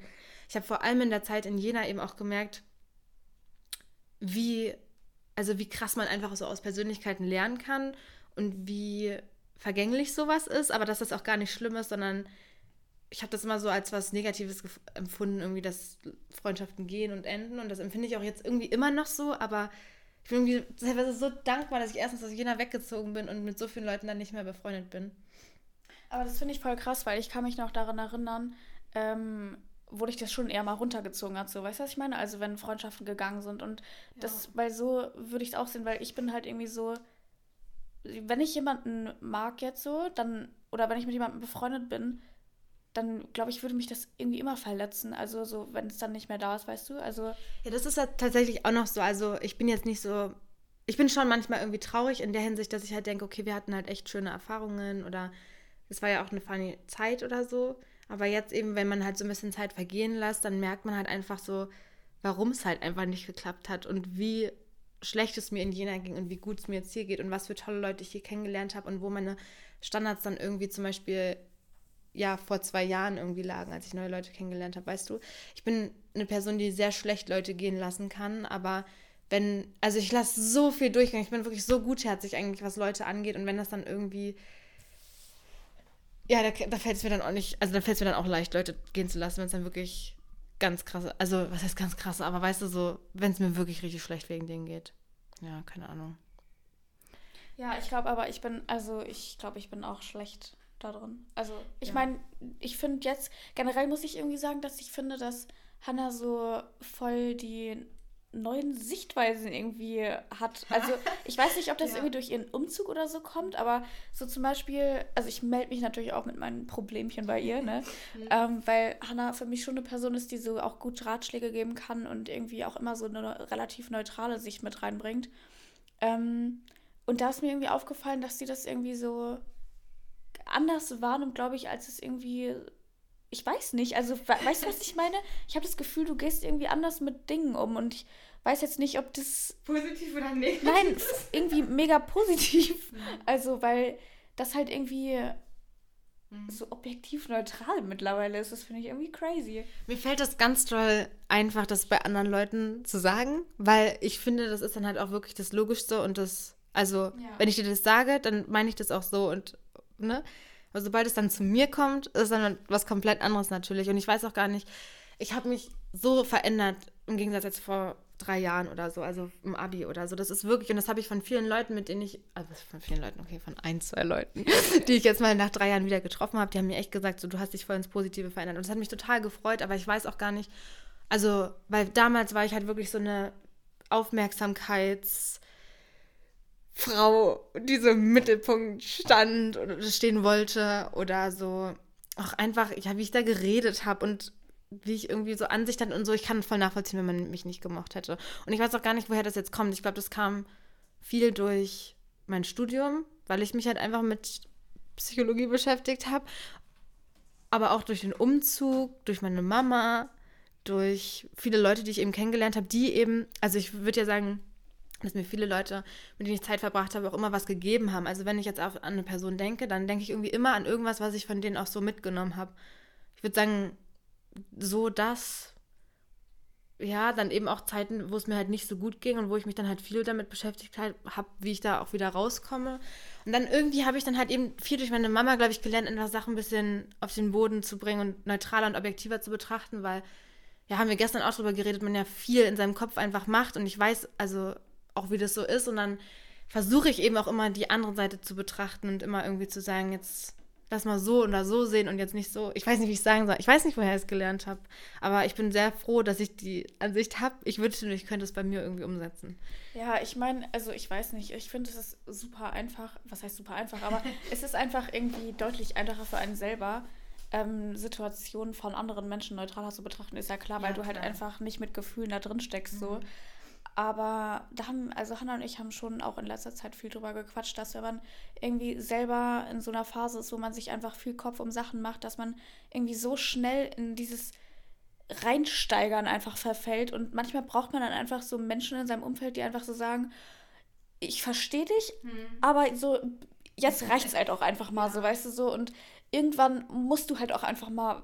ich habe vor allem in der Zeit in Jena eben auch gemerkt, wie, also wie krass man einfach so aus Persönlichkeiten lernen kann und wie vergänglich sowas ist, aber dass das auch gar nicht schlimm ist, sondern ich habe das immer so als was Negatives empfunden, irgendwie, dass Freundschaften gehen und enden. Und das empfinde ich auch jetzt irgendwie immer noch so, aber ich bin irgendwie teilweise so dankbar, dass ich erstens aus Jena weggezogen bin und mit so vielen Leuten dann nicht mehr befreundet bin. Aber das finde ich voll krass, weil ich kann mich noch daran erinnern, ähm, wo ich das schon eher mal runtergezogen hat, so, weißt du, was ich meine? Also wenn Freundschaften gegangen sind und ja. das, weil so würde ich es auch sehen, weil ich bin halt irgendwie so, wenn ich jemanden mag jetzt so, dann, oder wenn ich mit jemandem befreundet bin, dann glaube ich, würde mich das irgendwie immer verletzen. Also so, wenn es dann nicht mehr da ist, weißt du? Also. Ja, das ist ja tatsächlich auch noch so. Also ich bin jetzt nicht so. Ich bin schon manchmal irgendwie traurig in der Hinsicht, dass ich halt denke, okay, wir hatten halt echt schöne Erfahrungen oder es war ja auch eine funny Zeit oder so. Aber jetzt eben, wenn man halt so ein bisschen Zeit vergehen lässt, dann merkt man halt einfach so, warum es halt einfach nicht geklappt hat und wie schlecht es mir in Jena ging und wie gut es mir jetzt hier geht und was für tolle Leute ich hier kennengelernt habe und wo meine Standards dann irgendwie zum Beispiel ja vor zwei Jahren irgendwie lagen, als ich neue Leute kennengelernt habe. Weißt du, ich bin eine Person, die sehr schlecht Leute gehen lassen kann, aber wenn, also ich lasse so viel durchgehen, ich bin wirklich so gutherzig eigentlich, was Leute angeht und wenn das dann irgendwie ja, da, da fällt es mir dann auch nicht, also da fällt es mir dann auch leicht, Leute gehen zu lassen, wenn es dann wirklich ganz krasse, also was heißt ganz krasse, aber weißt du so, wenn es mir wirklich richtig schlecht wegen denen geht. Ja, keine Ahnung. Ja, ich glaube aber, ich bin, also ich glaube, ich bin auch schlecht da drin. Also ich ja. meine, ich finde jetzt, generell muss ich irgendwie sagen, dass ich finde, dass Hannah so voll die neuen Sichtweisen irgendwie hat. Also <laughs> ich weiß nicht, ob das ja. irgendwie durch ihren Umzug oder so kommt, aber so zum Beispiel, also ich melde mich natürlich auch mit meinen Problemchen bei ihr, ne? <laughs> Mhm. Ähm, weil Hannah für mich schon eine Person ist, die so auch gut Ratschläge geben kann und irgendwie auch immer so eine relativ neutrale Sicht mit reinbringt. Ähm, und da ist mir irgendwie aufgefallen, dass sie das irgendwie so anders wahrnimmt, glaube ich, als es irgendwie ich weiß nicht. Also, weißt du, was ich meine? Ich habe das Gefühl, du gehst irgendwie anders mit Dingen um und ich weiß jetzt nicht, ob das. Positiv oder negativ? Nein, <laughs> irgendwie mega positiv. Mhm. Also, weil das halt irgendwie mhm. so objektiv neutral mittlerweile ist. Das finde ich irgendwie crazy. Mir fällt das ganz toll einfach, das bei anderen Leuten zu sagen, weil ich finde, das ist dann halt auch wirklich das Logischste und das. Also, ja. wenn ich dir das sage, dann meine ich das auch so und, ne? Aber sobald es dann zu mir kommt, ist dann was komplett anderes natürlich. Und ich weiß auch gar nicht, ich habe mich so verändert im Gegensatz jetzt vor drei Jahren oder so, also im Abi oder so. Das ist wirklich, und das habe ich von vielen Leuten, mit denen ich, also von vielen Leuten, okay, von ein, zwei Leuten, <laughs> die ich jetzt mal nach drei Jahren wieder getroffen habe, die haben mir echt gesagt, so, du hast dich voll ins Positive verändert. Und das hat mich total gefreut, aber ich weiß auch gar nicht, also, weil damals war ich halt wirklich so eine Aufmerksamkeits- Frau, die so im Mittelpunkt stand oder stehen wollte oder so auch einfach, ja, wie ich da geredet habe und wie ich irgendwie so Ansicht hatte und so. Ich kann voll nachvollziehen, wenn man mich nicht gemocht hätte. Und ich weiß auch gar nicht, woher das jetzt kommt. Ich glaube, das kam viel durch mein Studium, weil ich mich halt einfach mit Psychologie beschäftigt habe. Aber auch durch den Umzug, durch meine Mama, durch viele Leute, die ich eben kennengelernt habe, die eben, also ich würde ja sagen, dass mir viele Leute, mit denen ich Zeit verbracht habe, auch immer was gegeben haben. Also wenn ich jetzt an eine Person denke, dann denke ich irgendwie immer an irgendwas, was ich von denen auch so mitgenommen habe. Ich würde sagen, so das, ja, dann eben auch Zeiten, wo es mir halt nicht so gut ging und wo ich mich dann halt viel damit beschäftigt habe, wie ich da auch wieder rauskomme. Und dann irgendwie habe ich dann halt eben viel durch meine Mama, glaube ich, gelernt, einfach Sachen ein bisschen auf den Boden zu bringen und neutraler und objektiver zu betrachten, weil, ja, haben wir gestern auch drüber geredet, man ja viel in seinem Kopf einfach macht und ich weiß also auch, wie das so ist und dann versuche ich eben auch immer die andere Seite zu betrachten und immer irgendwie zu sagen, jetzt lass mal so oder so sehen und jetzt nicht so. Ich weiß nicht, wie ich es sagen soll. Ich weiß nicht, woher ich es gelernt habe. Aber ich bin sehr froh, dass ich die Ansicht habe. Ich wünschte, ich könnte es bei mir irgendwie umsetzen. Ja, ich meine, also ich weiß nicht. Ich finde, es ist super einfach. Was heißt super einfach? Aber <laughs> es ist einfach irgendwie deutlich einfacher für einen selber. Ähm, Situationen von anderen Menschen neutraler zu betrachten, ist ja klar, weil ja, du halt einfach nicht mit Gefühlen da drin steckst. Mhm. So. Aber da haben, also Hannah und ich haben schon auch in letzter Zeit viel drüber gequatscht, dass wenn man irgendwie selber in so einer Phase ist, wo man sich einfach viel Kopf um Sachen macht, dass man irgendwie so schnell in dieses Reinsteigern einfach verfällt. Und manchmal braucht man dann einfach so Menschen in seinem Umfeld, die einfach so sagen, ich verstehe dich, hm. aber so, jetzt reicht es halt auch einfach mal so, weißt du so. Und irgendwann musst du halt auch einfach mal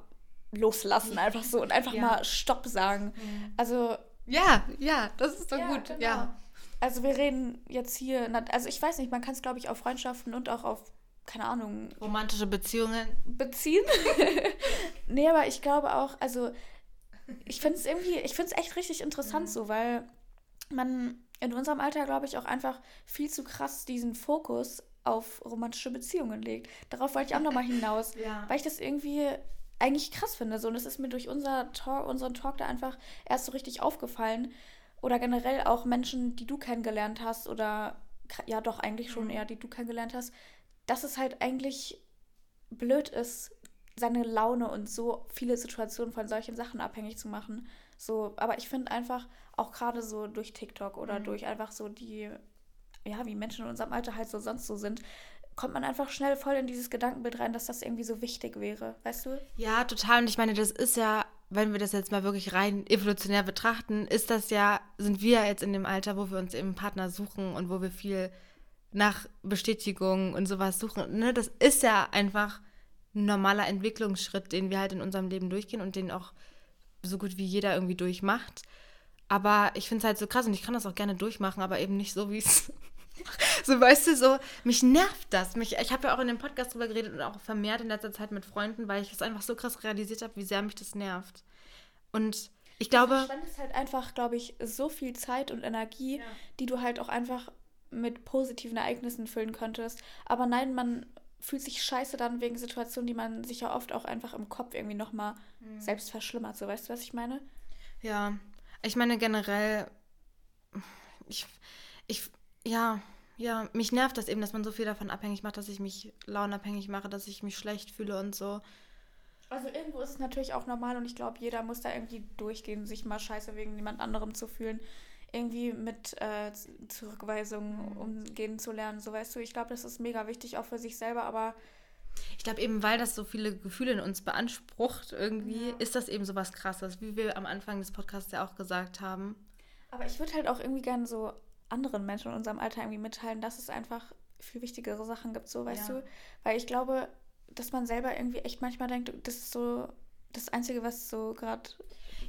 loslassen, einfach so und einfach ja. mal Stopp sagen. Mhm. Also ja, ja, das ist doch ja, gut. Genau. Ja. Also wir reden jetzt hier, also ich weiß nicht, man kann es glaube ich auf Freundschaften und auch auf, keine Ahnung. Romantische Beziehungen. Beziehen. <laughs> nee, aber ich glaube auch, also ich finde es irgendwie, ich finde es echt richtig interessant mhm. so, weil man in unserem Alter, glaube ich, auch einfach viel zu krass diesen Fokus auf romantische Beziehungen legt. Darauf wollte ich auch nochmal <laughs> hinaus, ja. weil ich das irgendwie eigentlich krass finde. So. Und das ist mir durch unser Talk, unseren Talk da einfach erst so richtig aufgefallen. Oder generell auch Menschen, die du kennengelernt hast, oder ja doch eigentlich schon mhm. eher, die du kennengelernt hast, dass es halt eigentlich blöd ist, seine Laune und so viele Situationen von solchen Sachen abhängig zu machen. So, aber ich finde einfach, auch gerade so durch TikTok oder mhm. durch einfach so die, ja, wie Menschen in unserem Alter halt so sonst so sind, kommt man einfach schnell voll in dieses Gedankenbild rein, dass das irgendwie so wichtig wäre, weißt du? Ja, total. Und ich meine, das ist ja, wenn wir das jetzt mal wirklich rein evolutionär betrachten, ist das ja, sind wir jetzt in dem Alter, wo wir uns eben Partner suchen und wo wir viel nach Bestätigung und sowas suchen. Ne? Das ist ja einfach ein normaler Entwicklungsschritt, den wir halt in unserem Leben durchgehen und den auch so gut wie jeder irgendwie durchmacht. Aber ich finde es halt so krass und ich kann das auch gerne durchmachen, aber eben nicht so, wie es <laughs> so, weißt du, so, mich nervt das. Mich, ich habe ja auch in dem Podcast drüber geredet und auch vermehrt in letzter Zeit mit Freunden, weil ich es einfach so krass realisiert habe, wie sehr mich das nervt. Und ich glaube. Du verschwendest halt einfach, glaube ich, so viel Zeit und Energie, ja. die du halt auch einfach mit positiven Ereignissen füllen könntest. Aber nein, man fühlt sich scheiße dann wegen Situationen, die man sich ja oft auch einfach im Kopf irgendwie nochmal mhm. selbst verschlimmert. So, weißt du, was ich meine? Ja, ich meine generell, ich, ich, ja, ja, mich nervt das eben, dass man so viel davon abhängig macht, dass ich mich launabhängig mache, dass ich mich schlecht fühle und so. Also irgendwo ist es natürlich auch normal und ich glaube, jeder muss da irgendwie durchgehen, sich mal scheiße wegen jemand anderem zu fühlen. Irgendwie mit äh, Zurückweisungen mhm. umgehen zu lernen. So weißt du, ich glaube, das ist mega wichtig, auch für sich selber, aber. Ich glaube eben, weil das so viele Gefühle in uns beansprucht, irgendwie ja. ist das eben so was krasses, wie wir am Anfang des Podcasts ja auch gesagt haben. Aber ich würde halt auch irgendwie gerne so anderen Menschen in unserem Alter irgendwie mitteilen, dass es einfach viel wichtigere Sachen gibt, so weißt ja. du? Weil ich glaube, dass man selber irgendwie echt manchmal denkt, das ist so das Einzige, was so gerade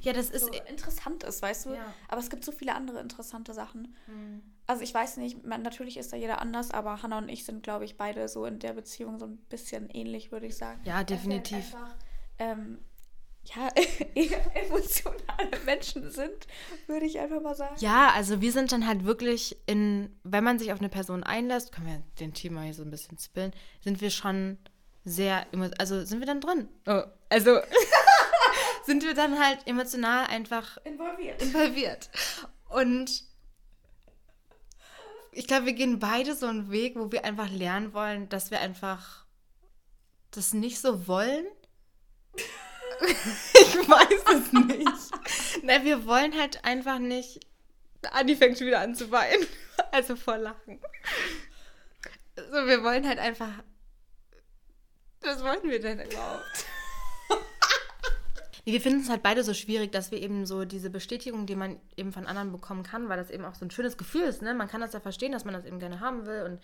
ja, das so interessant ist, weißt du? Ja. Aber es gibt so viele andere interessante Sachen. Mhm. Also ich weiß nicht, man, natürlich ist da jeder anders, aber Hannah und ich sind, glaube ich, beide so in der Beziehung so ein bisschen ähnlich, würde ich sagen. Ja, definitiv. Einfach, ähm, ja, <laughs> eher emotionale Menschen sind, würde ich einfach mal sagen. Ja, also wir sind dann halt wirklich in, wenn man sich auf eine Person einlässt, können wir den Thema hier so ein bisschen spillen, sind wir schon sehr, also sind wir dann drin. Oh, also <laughs> sind wir dann halt emotional einfach involviert. involviert. Und ich glaube, wir gehen beide so einen Weg, wo wir einfach lernen wollen, dass wir einfach das nicht so wollen <laughs> ich weiß es nicht. Na, wir wollen halt einfach nicht. Andi fängt schon wieder an zu weinen. Also vor Lachen. So, wir wollen halt einfach. Was wollen wir denn überhaupt? Wir finden es halt beide so schwierig, dass wir eben so diese Bestätigung, die man eben von anderen bekommen kann, weil das eben auch so ein schönes Gefühl ist, ne? Man kann das ja verstehen, dass man das eben gerne haben will und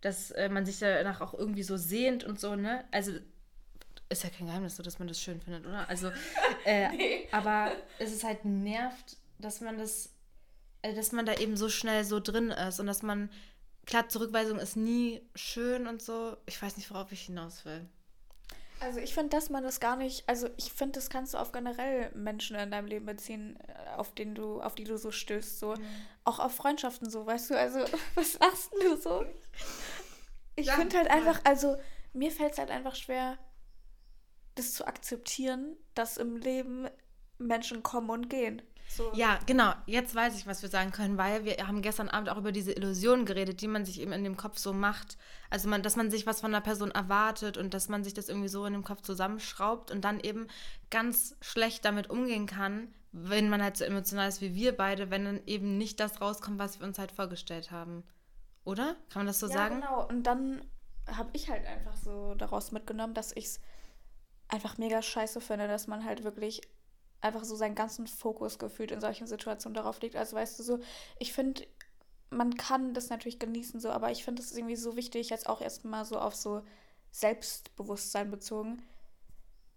dass äh, man sich danach auch irgendwie so sehnt und so, ne? Also ist ja kein Geheimnis, so dass man das schön findet, oder? Also, <laughs> äh, nee. aber es ist halt nervt, dass man das, äh, dass man da eben so schnell so drin ist und dass man, klar, Zurückweisung ist nie schön und so. Ich weiß nicht, worauf ich hinaus will. Also ich finde, dass man das gar nicht, also ich finde, das kannst du auf generell Menschen in deinem Leben beziehen, äh, auf denen du, auf die du so stößt, so. Mhm. Auch auf Freundschaften so, weißt du, also <laughs> was sagst du so? <laughs> Ich finde halt einfach, also mir fällt es halt einfach schwer, das zu akzeptieren, dass im Leben Menschen kommen und gehen. So. Ja, genau. Jetzt weiß ich, was wir sagen können, weil wir haben gestern Abend auch über diese Illusionen geredet, die man sich eben in dem Kopf so macht. Also, man, dass man sich was von einer Person erwartet und dass man sich das irgendwie so in dem Kopf zusammenschraubt und dann eben ganz schlecht damit umgehen kann, wenn man halt so emotional ist wie wir beide, wenn dann eben nicht das rauskommt, was wir uns halt vorgestellt haben. Oder? Kann man das so ja, sagen? Genau. Und dann habe ich halt einfach so daraus mitgenommen, dass ich es einfach mega scheiße finde, dass man halt wirklich einfach so seinen ganzen Fokus gefühlt in solchen Situationen darauf liegt. Also weißt du so, ich finde, man kann das natürlich genießen so, aber ich finde es irgendwie so wichtig, jetzt auch erstmal so auf so Selbstbewusstsein bezogen,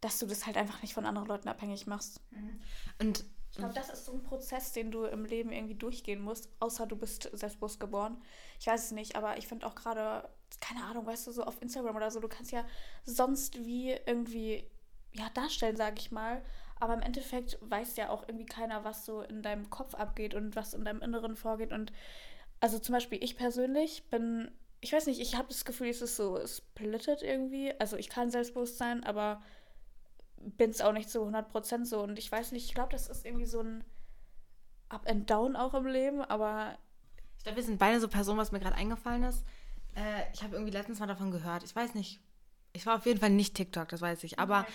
dass du das halt einfach nicht von anderen Leuten abhängig machst. Mhm. Und ich glaube, das ist so ein Prozess, den du im Leben irgendwie durchgehen musst, außer du bist selbstbewusst geboren. Ich weiß es nicht, aber ich finde auch gerade, keine Ahnung, weißt du, so auf Instagram oder so, du kannst ja sonst wie irgendwie ja, darstellen, sage ich mal. Aber im Endeffekt weiß ja auch irgendwie keiner, was so in deinem Kopf abgeht und was in deinem Inneren vorgeht. Und also zum Beispiel ich persönlich bin, ich weiß nicht, ich habe das Gefühl, es ist so splittet irgendwie. Also ich kann selbstbewusst sein, aber bin es auch nicht zu 100% so. Und ich weiß nicht, ich glaube, das ist irgendwie so ein Up and Down auch im Leben, aber... Ich glaube, wir sind beide so Personen, was mir gerade eingefallen ist. Äh, ich habe irgendwie letztens mal davon gehört. Ich weiß nicht. Ich war auf jeden Fall nicht TikTok, das weiß ich. Aber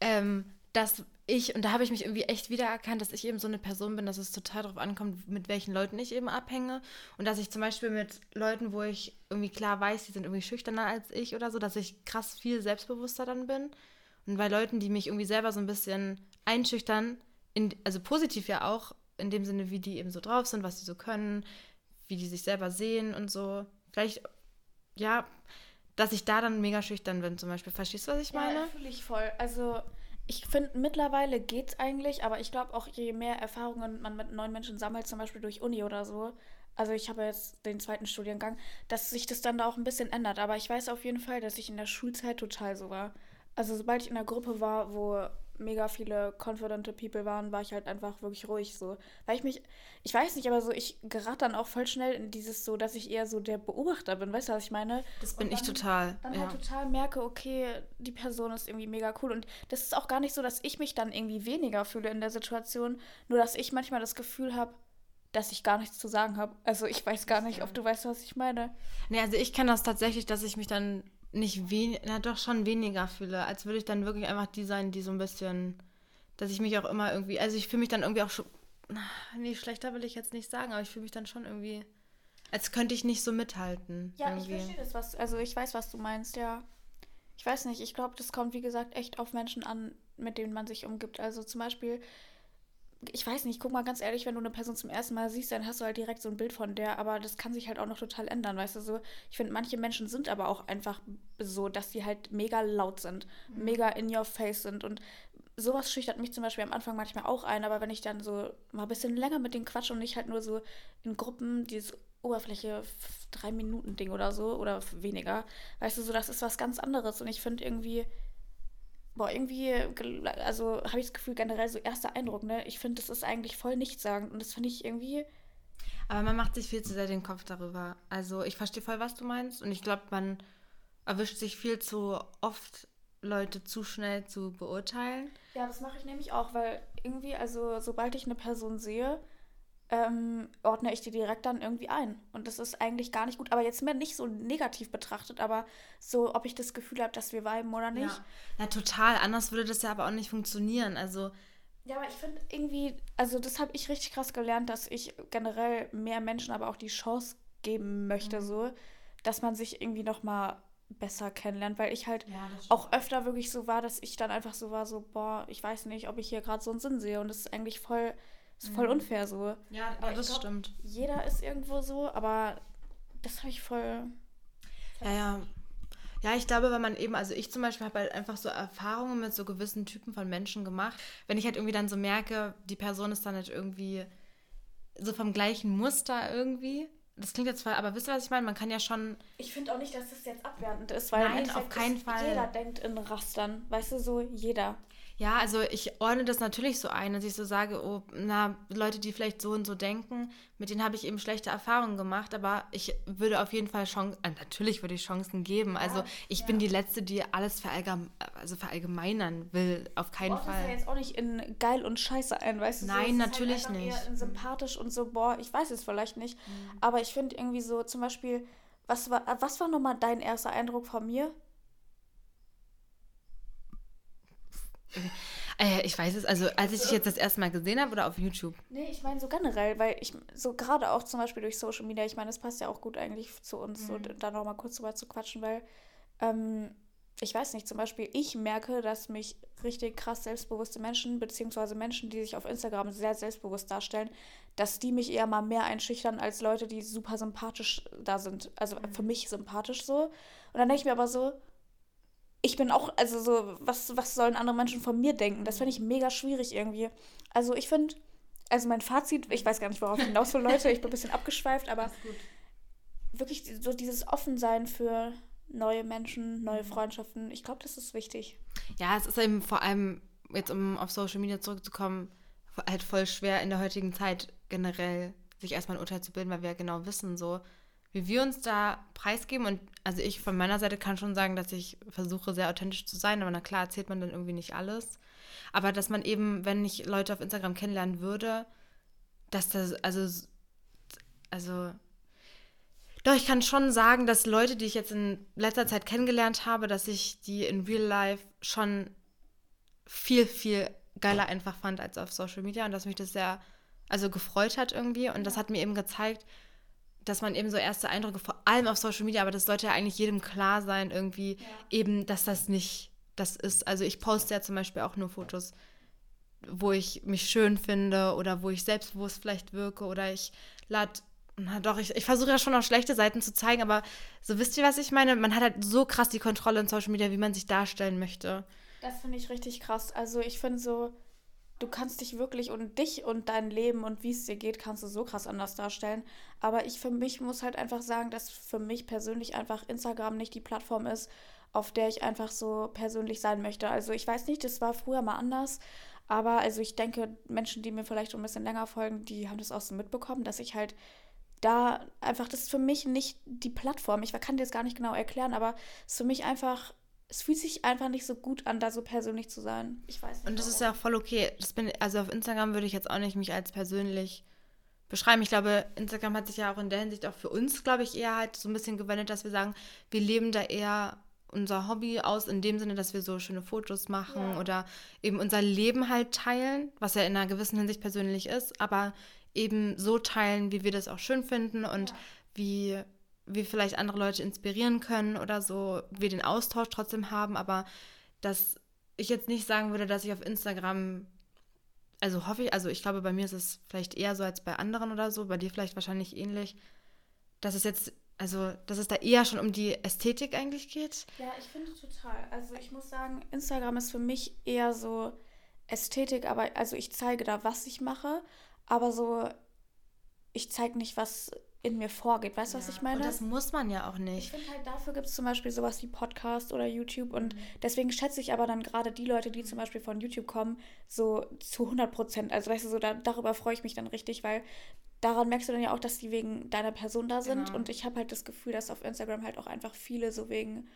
ähm, dass ich, und da habe ich mich irgendwie echt wiedererkannt, dass ich eben so eine Person bin, dass es total darauf ankommt, mit welchen Leuten ich eben abhänge. Und dass ich zum Beispiel mit Leuten, wo ich irgendwie klar weiß, die sind irgendwie schüchterner als ich oder so, dass ich krass viel selbstbewusster dann bin. Und bei Leuten, die mich irgendwie selber so ein bisschen einschüchtern, in, also positiv ja auch, in dem Sinne, wie die eben so drauf sind, was sie so können, wie die sich selber sehen und so. Vielleicht, ja, dass ich da dann mega schüchtern bin zum Beispiel. Verstehst du, was ich meine? Ja, fühle ich voll. Also ich finde, mittlerweile geht es eigentlich, aber ich glaube auch, je mehr Erfahrungen man mit neuen Menschen sammelt, zum Beispiel durch Uni oder so, also ich habe jetzt den zweiten Studiengang, dass sich das dann da auch ein bisschen ändert. Aber ich weiß auf jeden Fall, dass ich in der Schulzeit total so war. Also sobald ich in einer Gruppe war, wo mega viele confidente People waren, war ich halt einfach wirklich ruhig so. Weil ich mich, ich weiß nicht, aber so, ich gerate dann auch voll schnell in dieses so, dass ich eher so der Beobachter bin, weißt du, was ich meine? Das bin dann, ich total. Dann ja. halt total merke, okay, die Person ist irgendwie mega cool. Und das ist auch gar nicht so, dass ich mich dann irgendwie weniger fühle in der Situation, nur dass ich manchmal das Gefühl habe, dass ich gar nichts zu sagen habe. Also ich weiß gar nicht, ob du weißt, was ich meine. Nee, also ich kenne das tatsächlich, dass ich mich dann nicht weniger, na doch schon weniger fühle, als würde ich dann wirklich einfach die sein, die so ein bisschen, dass ich mich auch immer irgendwie, also ich fühle mich dann irgendwie auch schon, <sighs> nee, schlechter will ich jetzt nicht sagen, aber ich fühle mich dann schon irgendwie, als könnte ich nicht so mithalten. Ja, irgendwie. ich verstehe das, was, also ich weiß, was du meinst, ja. Ich weiß nicht, ich glaube, das kommt, wie gesagt, echt auf Menschen an, mit denen man sich umgibt. Also zum Beispiel, ich weiß nicht, guck mal ganz ehrlich, wenn du eine Person zum ersten Mal siehst, dann hast du halt direkt so ein Bild von der, aber das kann sich halt auch noch total ändern, weißt du so. Ich finde, manche Menschen sind aber auch einfach so, dass sie halt mega laut sind, mhm. mega in your face sind und sowas schüchtert mich zum Beispiel am Anfang manchmal auch ein, aber wenn ich dann so mal ein bisschen länger mit denen quatsche und nicht halt nur so in Gruppen dieses Oberfläche drei Minuten Ding oder so oder weniger, weißt du so, das ist was ganz anderes und ich finde irgendwie boah, irgendwie, also habe ich das Gefühl, generell so erster Eindruck, ne? Ich finde, das ist eigentlich voll nichtssagend und das finde ich irgendwie. Aber man macht sich viel zu sehr den Kopf darüber. Also ich verstehe voll, was du meinst und ich glaube, man erwischt sich viel zu oft, Leute zu schnell zu beurteilen. Ja, das mache ich nämlich auch, weil irgendwie, also sobald ich eine Person sehe, ähm, ordne ich die direkt dann irgendwie ein. Und das ist eigentlich gar nicht gut. Aber jetzt mehr nicht so negativ betrachtet, aber so, ob ich das Gefühl habe, dass wir viben oder nicht. Ja. ja, total. Anders würde das ja aber auch nicht funktionieren. Also. Ja, aber ich finde irgendwie, also das habe ich richtig krass gelernt, dass ich generell mehr Menschen aber auch die Chance geben möchte, mhm. so, dass man sich irgendwie nochmal besser kennenlernt, weil ich halt ja, auch öfter wirklich so war, dass ich dann einfach so war, so, boah, ich weiß nicht, ob ich hier gerade so einen Sinn sehe und das ist eigentlich voll, ist voll mhm. unfair so. Ja, aber das glaub, stimmt. Jeder ist irgendwo so, aber das habe ich voll. Ja, ja. Ja, ich glaube, wenn man eben, also ich zum Beispiel habe halt einfach so Erfahrungen mit so gewissen Typen von Menschen gemacht. Wenn ich halt irgendwie dann so merke, die Person ist dann halt irgendwie so vom gleichen Muster irgendwie, das klingt jetzt voll, aber wisst ihr, was ich meine? Man kann ja schon. Ich finde auch nicht, dass das jetzt abwertend ist, weil Nein, auf keinen Fall. Jeder denkt in Rastern. Weißt du, so jeder. Ja, also ich ordne das natürlich so ein, dass ich so sage, oh, na, Leute, die vielleicht so und so denken, mit denen habe ich eben schlechte Erfahrungen gemacht, aber ich würde auf jeden Fall Chancen, äh, natürlich würde ich Chancen geben. Also ich ja. bin die Letzte, die alles verallgem also verallgemeinern will, auf keinen Fall. Das ja jetzt auch nicht in geil und scheiße ein, weißt du? Nein, so, natürlich halt nicht. Eher in sympathisch und so, boah, ich weiß es vielleicht nicht, mhm. aber ich finde irgendwie so, zum Beispiel, was war, was war nochmal dein erster Eindruck von mir? Äh, ich weiß es, also als ich dich jetzt das erste Mal gesehen habe oder auf YouTube? Nee, ich meine so generell, weil ich so gerade auch zum Beispiel durch Social Media, ich meine, das passt ja auch gut eigentlich zu uns, mhm. so da nochmal kurz drüber zu quatschen, weil ähm, ich weiß nicht, zum Beispiel ich merke, dass mich richtig krass selbstbewusste Menschen, beziehungsweise Menschen, die sich auf Instagram sehr selbstbewusst darstellen, dass die mich eher mal mehr einschüchtern als Leute, die super sympathisch da sind. Also mhm. für mich sympathisch so. Und dann denke ich mir aber so, ich bin auch, also so, was, was sollen andere Menschen von mir denken? Das finde ich mega schwierig irgendwie. Also ich finde, also mein Fazit, ich weiß gar nicht, worauf ich hinaus will, Leute, ich bin ein bisschen abgeschweift, aber wirklich so dieses Offensein für neue Menschen, neue. Freundschaften, ich glaube, das ist wichtig. Ja, es ist eben vor allem, jetzt um auf Social Media zurückzukommen, halt voll schwer in der heutigen Zeit generell sich erstmal ein Urteil zu bilden, weil wir ja genau wissen, so, wie wir uns da preisgeben. Und also ich von meiner Seite kann schon sagen, dass ich versuche, sehr authentisch zu sein. Aber na klar erzählt man dann irgendwie nicht alles. Aber dass man eben, wenn ich Leute auf Instagram kennenlernen würde, dass das, also, also, doch, ich kann schon sagen, dass Leute, die ich jetzt in letzter Zeit kennengelernt habe, dass ich die in Real Life schon viel, viel geiler einfach fand als auf Social Media und dass mich das sehr, also gefreut hat irgendwie. Und das hat mir eben gezeigt, dass man eben so erste Eindrücke, vor allem auf Social Media, aber das sollte ja eigentlich jedem klar sein, irgendwie ja. eben, dass das nicht das ist. Also ich poste ja zum Beispiel auch nur Fotos, wo ich mich schön finde oder wo ich selbstbewusst vielleicht wirke oder ich lade na doch, ich, ich versuche ja schon auch schlechte Seiten zu zeigen, aber so wisst ihr, was ich meine? Man hat halt so krass die Kontrolle in Social Media, wie man sich darstellen möchte. Das finde ich richtig krass. Also ich finde so, du kannst dich wirklich und dich und dein Leben und wie es dir geht, kannst du so krass anders darstellen. Aber ich für mich muss halt einfach sagen, dass für mich persönlich einfach Instagram nicht die Plattform ist, auf der ich einfach so persönlich sein möchte. Also ich weiß nicht, das war früher mal anders. Aber also ich denke, Menschen, die mir vielleicht ein bisschen länger folgen, die haben das auch so mitbekommen, dass ich halt da einfach, das ist für mich nicht die Plattform. Ich kann dir das gar nicht genau erklären, aber es ist für mich einfach es fühlt sich einfach nicht so gut an, da so persönlich zu sein. Ich weiß nicht. Und das warum. ist ja auch voll okay. Das bin, also auf Instagram würde ich jetzt auch nicht mich als persönlich beschreiben. Ich glaube, Instagram hat sich ja auch in der Hinsicht auch für uns, glaube ich, eher halt so ein bisschen gewendet, dass wir sagen, wir leben da eher unser Hobby aus, in dem Sinne, dass wir so schöne Fotos machen ja. oder eben unser Leben halt teilen, was ja in einer gewissen Hinsicht persönlich ist, aber eben so teilen, wie wir das auch schön finden und ja. wie wir vielleicht andere Leute inspirieren können oder so, wir den Austausch trotzdem haben, aber dass ich jetzt nicht sagen würde, dass ich auf Instagram, also hoffe ich, also ich glaube, bei mir ist es vielleicht eher so als bei anderen oder so, bei dir vielleicht wahrscheinlich ähnlich, dass es jetzt, also dass es da eher schon um die Ästhetik eigentlich geht. Ja, ich finde total. Also ich muss sagen, Instagram ist für mich eher so Ästhetik, aber also ich zeige da, was ich mache, aber so, ich zeige nicht, was in mir vorgeht. Weißt du, ja, was ich meine? Und das muss man ja auch nicht. Ich finde halt, dafür gibt es zum Beispiel sowas wie Podcast oder YouTube. Und mhm. deswegen schätze ich aber dann gerade die Leute, die zum Beispiel von YouTube kommen, so zu 100 Prozent. Also, weißt du, so da, darüber freue ich mich dann richtig, weil daran merkst du dann ja auch, dass die wegen deiner Person da sind. Genau. Und ich habe halt das Gefühl, dass auf Instagram halt auch einfach viele so wegen,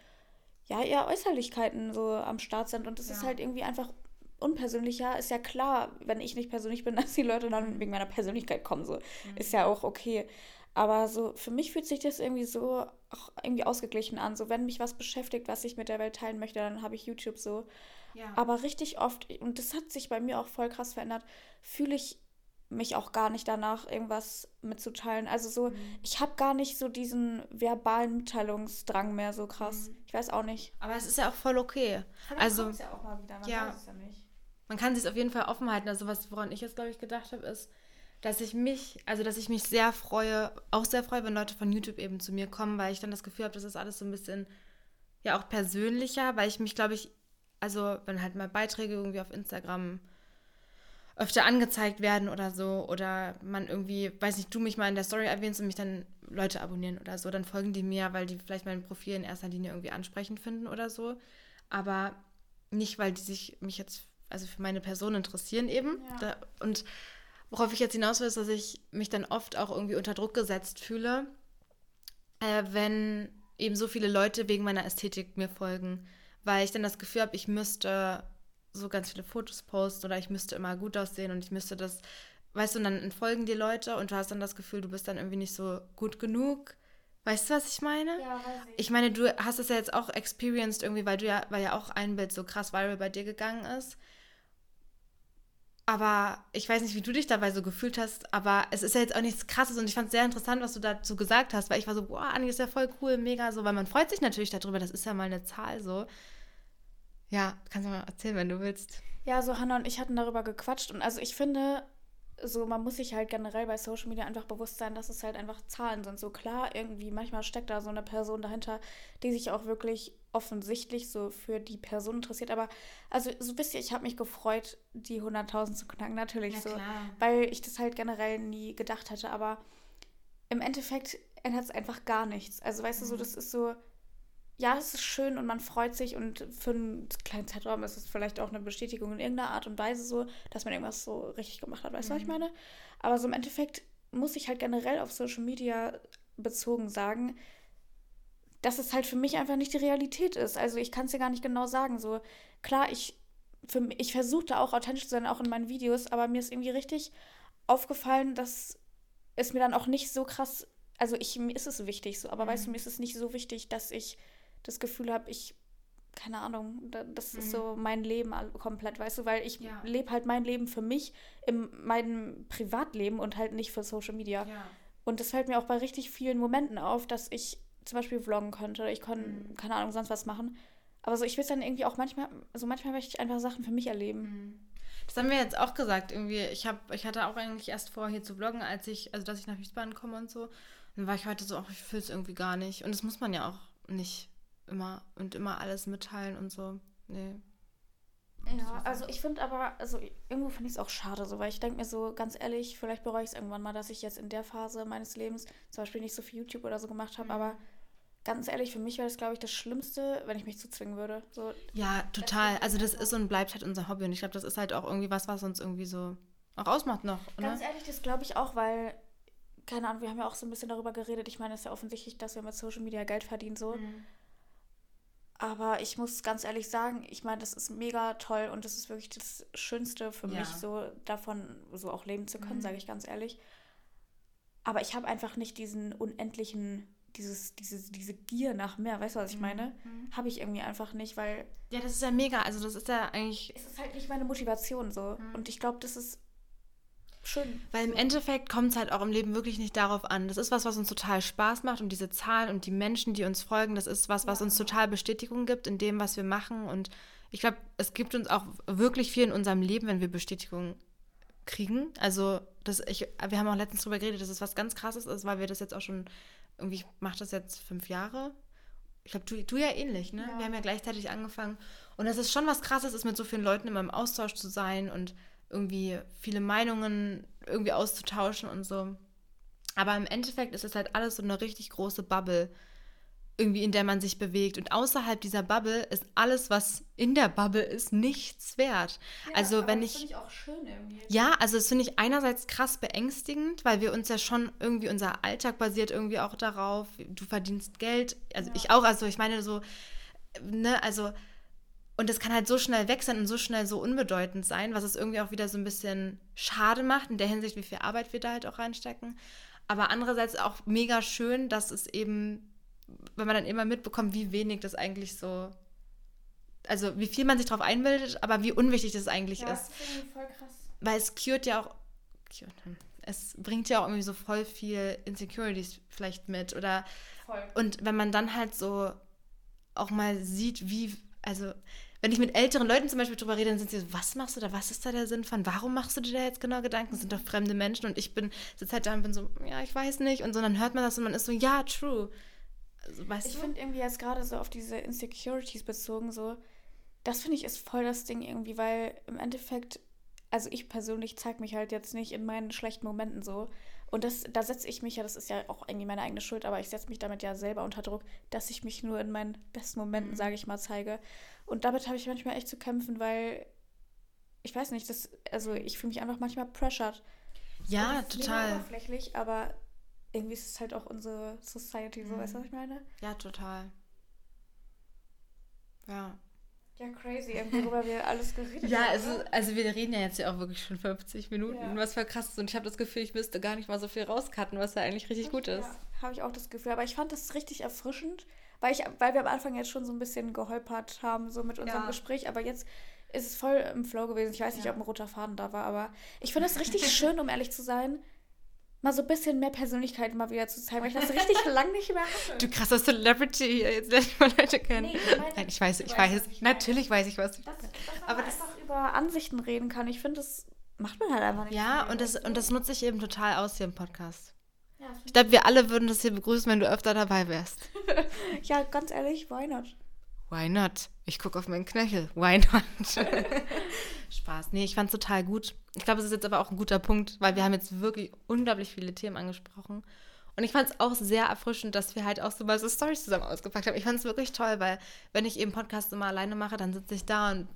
ja, eher Äußerlichkeiten so am Start sind. Und es ja. ist halt irgendwie einfach unpersönlicher. Ist ja klar, wenn ich nicht persönlich bin, <laughs> dass die Leute dann wegen meiner Persönlichkeit kommen. So. Mhm. Ist ja auch okay. Aber so für mich fühlt sich das irgendwie so auch irgendwie ausgeglichen an. So wenn mich was beschäftigt, was ich mit der Welt teilen möchte, dann habe ich YouTube so. Ja. Aber richtig oft, und das hat sich bei mir auch voll krass verändert, fühle ich mich auch gar nicht danach, irgendwas mitzuteilen. Also so, mhm. ich habe gar nicht so diesen verbalen Mitteilungsdrang mehr so krass. Mhm. Ich weiß auch nicht. Aber es ist ja auch voll okay. Aber also ja auch mal wieder, man ja, weiß es ja nicht. Man kann sich auf jeden Fall offen halten. Also was, woran ich jetzt, glaube ich, gedacht habe, ist, dass ich mich, also dass ich mich sehr freue, auch sehr freue, wenn Leute von YouTube eben zu mir kommen, weil ich dann das Gefühl habe, das ist alles so ein bisschen ja auch persönlicher, weil ich mich, glaube ich, also wenn halt mal Beiträge irgendwie auf Instagram öfter angezeigt werden oder so oder man irgendwie, weiß nicht, du mich mal in der Story erwähnst und mich dann Leute abonnieren oder so, dann folgen die mir, weil die vielleicht mein Profil in erster Linie irgendwie ansprechend finden oder so, aber nicht, weil die sich mich jetzt, also für meine Person interessieren eben ja. da, und worauf ich jetzt hinaus will, ist, dass ich mich dann oft auch irgendwie unter Druck gesetzt fühle, äh, wenn eben so viele Leute wegen meiner Ästhetik mir folgen, weil ich dann das Gefühl habe, ich müsste so ganz viele Fotos posten oder ich müsste immer gut aussehen und ich müsste das, weißt du, und dann entfolgen die Leute und du hast dann das Gefühl, du bist dann irgendwie nicht so gut genug. Weißt du, was ich meine? Ja, weiß ich. Ich meine, du hast es ja jetzt auch experienced irgendwie, weil du ja, weil ja auch ein Bild so krass viral bei dir gegangen ist. Aber ich weiß nicht, wie du dich dabei so gefühlt hast, aber es ist ja jetzt auch nichts krasses und ich fand es sehr interessant, was du dazu gesagt hast, weil ich war so, boah, Anni ist ja voll cool, mega so, weil man freut sich natürlich darüber, das ist ja mal eine Zahl so. Ja, kannst du mal erzählen, wenn du willst. Ja, so Hannah und ich hatten darüber gequatscht und also ich finde, so man muss sich halt generell bei Social Media einfach bewusst sein, dass es halt einfach Zahlen sind. So klar, irgendwie manchmal steckt da so eine Person dahinter, die sich auch wirklich offensichtlich so für die Person interessiert. Aber also so wisst ihr, ich habe mich gefreut, die 100.000 zu knacken, natürlich ja, so, klar. weil ich das halt generell nie gedacht hätte. Aber im Endeffekt ändert es einfach gar nichts. Also weißt mhm. du so, mhm. das ist so ja, es ist schön und man freut sich und für einen kleinen Zeitraum ist es vielleicht auch eine Bestätigung in irgendeiner Art und Weise so, dass man irgendwas so richtig gemacht hat. Weißt du, mhm. was ich mhm. meine? Aber so im Endeffekt muss ich halt generell auf Social Media bezogen sagen, dass es halt für mich einfach nicht die Realität ist. Also ich kann es dir gar nicht genau sagen. So klar, ich, für, ich versuche da auch authentisch zu sein, auch in meinen Videos, aber mir ist irgendwie richtig aufgefallen, dass es mir dann auch nicht so krass, also ich, mir ist es wichtig so, aber mhm. weißt du, mir ist es nicht so wichtig, dass ich das Gefühl habe, ich, keine Ahnung, das ist mhm. so mein Leben komplett, weißt du, weil ich ja. lebe halt mein Leben für mich in meinem Privatleben und halt nicht für Social Media. Ja. Und das fällt mir auch bei richtig vielen Momenten auf, dass ich zum Beispiel vloggen könnte oder ich konnte, mhm. keine Ahnung, sonst was machen. Aber so, ich will es dann irgendwie auch manchmal, also manchmal möchte ich einfach Sachen für mich erleben. Mhm. Das haben wir jetzt auch gesagt, irgendwie. Ich, hab, ich hatte auch eigentlich erst vor, hier zu vloggen, als ich, also dass ich nach Wiesbaden komme und so. Dann war ich heute so, ach, ich fühle es irgendwie gar nicht. Und das muss man ja auch nicht immer und immer alles mitteilen und so. Nee. Ja, also ich finde aber, also irgendwo finde ich es auch schade, so, weil ich denke mir so, ganz ehrlich, vielleicht bereue ich es irgendwann mal, dass ich jetzt in der Phase meines Lebens zum Beispiel nicht so viel YouTube oder so gemacht habe, mhm. aber ganz ehrlich, für mich wäre das, glaube ich, das Schlimmste, wenn ich mich zu zwingen würde. So, ja, total. Also das ist und bleibt halt unser Hobby und ich glaube, das ist halt auch irgendwie was, was uns irgendwie so auch ausmacht noch. Oder? Ganz ehrlich, das glaube ich auch, weil, keine Ahnung, wir haben ja auch so ein bisschen darüber geredet. Ich meine, es ist ja offensichtlich, dass wir mit Social Media Geld verdienen, so. Mhm. Aber ich muss ganz ehrlich sagen, ich meine, das ist mega toll und das ist wirklich das Schönste für ja. mich, so davon so auch leben zu können, mhm. sage ich ganz ehrlich. Aber ich habe einfach nicht diesen unendlichen, dieses, diese, diese Gier nach mehr, weißt du, was ich mhm. meine? Mhm. Habe ich irgendwie einfach nicht, weil. Ja, das ist ja mega. Also, das ist ja eigentlich. Es ist halt nicht meine Motivation so. Mhm. Und ich glaube, das ist schön. Weil im Endeffekt kommt es halt auch im Leben wirklich nicht darauf an. Das ist was, was uns total Spaß macht und diese Zahlen und die Menschen, die uns folgen, das ist was, was ja. uns total Bestätigung gibt in dem, was wir machen. Und ich glaube, es gibt uns auch wirklich viel in unserem Leben, wenn wir Bestätigung kriegen. Also das, ich, wir haben auch letztens darüber geredet, dass es was ganz krasses ist, weil wir das jetzt auch schon, irgendwie, ich mache das jetzt fünf Jahre. Ich glaube, du, du ja ähnlich, ne? Ja. Wir haben ja gleichzeitig angefangen. Und es ist schon was krasses, ist mit so vielen Leuten immer im Austausch zu sein und irgendwie viele Meinungen irgendwie auszutauschen und so. Aber im Endeffekt ist es halt alles so eine richtig große Bubble, irgendwie in der man sich bewegt. Und außerhalb dieser Bubble ist alles, was in der Bubble ist, nichts wert. Ja, also wenn ich. Das finde ich auch schön irgendwie. Ja, also das finde ich einerseits krass beängstigend, weil wir uns ja schon irgendwie unser Alltag basiert irgendwie auch darauf. Du verdienst Geld, also ja. ich auch. Also ich meine so, ne, also und das kann halt so schnell weg sein und so schnell so unbedeutend sein, was es irgendwie auch wieder so ein bisschen schade macht, in der Hinsicht, wie viel Arbeit wir da halt auch reinstecken. Aber andererseits auch mega schön, dass es eben, wenn man dann immer mitbekommt, wie wenig das eigentlich so, also wie viel man sich darauf einbildet, aber wie unwichtig das eigentlich ja, ist. Das ist voll krass. Weil es cured ja auch es bringt ja auch irgendwie so voll viel Insecurities vielleicht mit. Oder voll. und wenn man dann halt so auch mal sieht, wie, also wenn ich mit älteren Leuten zum Beispiel drüber rede, dann sind sie so, was machst du da, was ist da der Sinn von, warum machst du dir da jetzt genau Gedanken? Das sind doch fremde Menschen und ich bin, sitze halt da und bin so, ja, ich weiß nicht und so, dann hört man das und man ist so, ja, true. Also, weißt ich finde irgendwie jetzt gerade so auf diese Insecurities bezogen, so, das finde ich ist voll das Ding irgendwie, weil im Endeffekt, also ich persönlich zeige mich halt jetzt nicht in meinen schlechten Momenten so. Und das, da setze ich mich ja, das ist ja auch irgendwie meine eigene Schuld, aber ich setze mich damit ja selber unter Druck, dass ich mich nur in meinen besten Momenten, mhm. sage ich mal, zeige. Und damit habe ich manchmal echt zu kämpfen, weil ich weiß nicht, das, also ich fühle mich einfach manchmal pressured. Ja, total. Oberflächlich, aber irgendwie ist es halt auch unsere Society, so, mhm. weißt du, was ich meine? Ja, total. Ja. Ja, crazy, worüber wir alles geredet haben. Ja, also, also wir reden ja jetzt ja auch wirklich schon 50 Minuten, ja. was voll krass ist. Und ich habe das Gefühl, ich müsste gar nicht mal so viel rauscutten, was ja eigentlich richtig gut ist. Ja, habe ich auch das Gefühl. Aber ich fand das richtig erfrischend, weil, ich, weil wir am Anfang jetzt schon so ein bisschen geholpert haben, so mit unserem ja. Gespräch. Aber jetzt ist es voll im Flow gewesen. Ich weiß nicht, ob ein roter Faden da war, aber ich finde es richtig <laughs> schön, um ehrlich zu sein, mal so ein bisschen mehr Persönlichkeit mal wieder zu zeigen, weil ich das richtig <laughs> lange nicht mehr hatte. Du krasser Celebrity hier, jetzt lerne ich mal Leute kennen. Nee, ich meine, Nein, ich weiß, ich weiß, weiß natürlich weiß ich, was du dass, aber das einfach über Ansichten reden kann. Ich finde, das macht man halt einfach nicht. Ja, und das, und das nutze ich eben total aus hier im Podcast. Ja, ich glaube, wir alle würden das hier begrüßen, wenn du öfter dabei wärst. <laughs> ja, ganz ehrlich, why not? Why not? Ich gucke auf meinen Knöchel. Why not? <laughs> Spaß. Nee, ich fand es total gut. Ich glaube, es ist jetzt aber auch ein guter Punkt, weil wir haben jetzt wirklich unglaublich viele Themen angesprochen. Und ich fand es auch sehr erfrischend, dass wir halt auch so mal so Storys zusammen ausgepackt haben. Ich fand es wirklich toll, weil wenn ich eben Podcasts immer alleine mache, dann sitze ich da und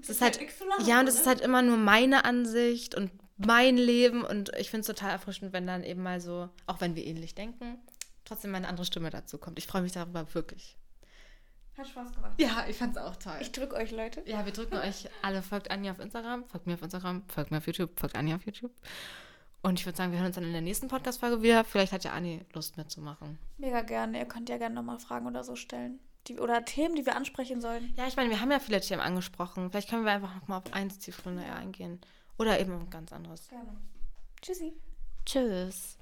es ist halt, lachen, ja, und es ist halt immer nur meine Ansicht und mein Leben und ich finde es total erfrischend, wenn dann eben mal so, auch wenn wir ähnlich denken, trotzdem mal eine andere Stimme dazu kommt. Ich freue mich darüber wirklich. Hat Spaß gemacht. Ja, ich fand's auch toll. Ich drücke euch, Leute. Ja, wir drücken euch alle. Folgt Anja auf Instagram, folgt mir auf Instagram, folgt mir auf YouTube, folgt Anja auf YouTube. Und ich würde sagen, wir hören uns dann in der nächsten Podcast-Folge wieder. Vielleicht hat ja Anni Lust mitzumachen. Mega gerne. Ihr könnt ja gerne nochmal Fragen oder so stellen. Die, oder Themen, die wir ansprechen sollen. Ja, ich meine, wir haben ja viele Themen angesprochen. Vielleicht können wir einfach nochmal auf eins Zielgründe eingehen. Oder eben ein ganz anderes. Gerne. Tschüssi. Tschüss.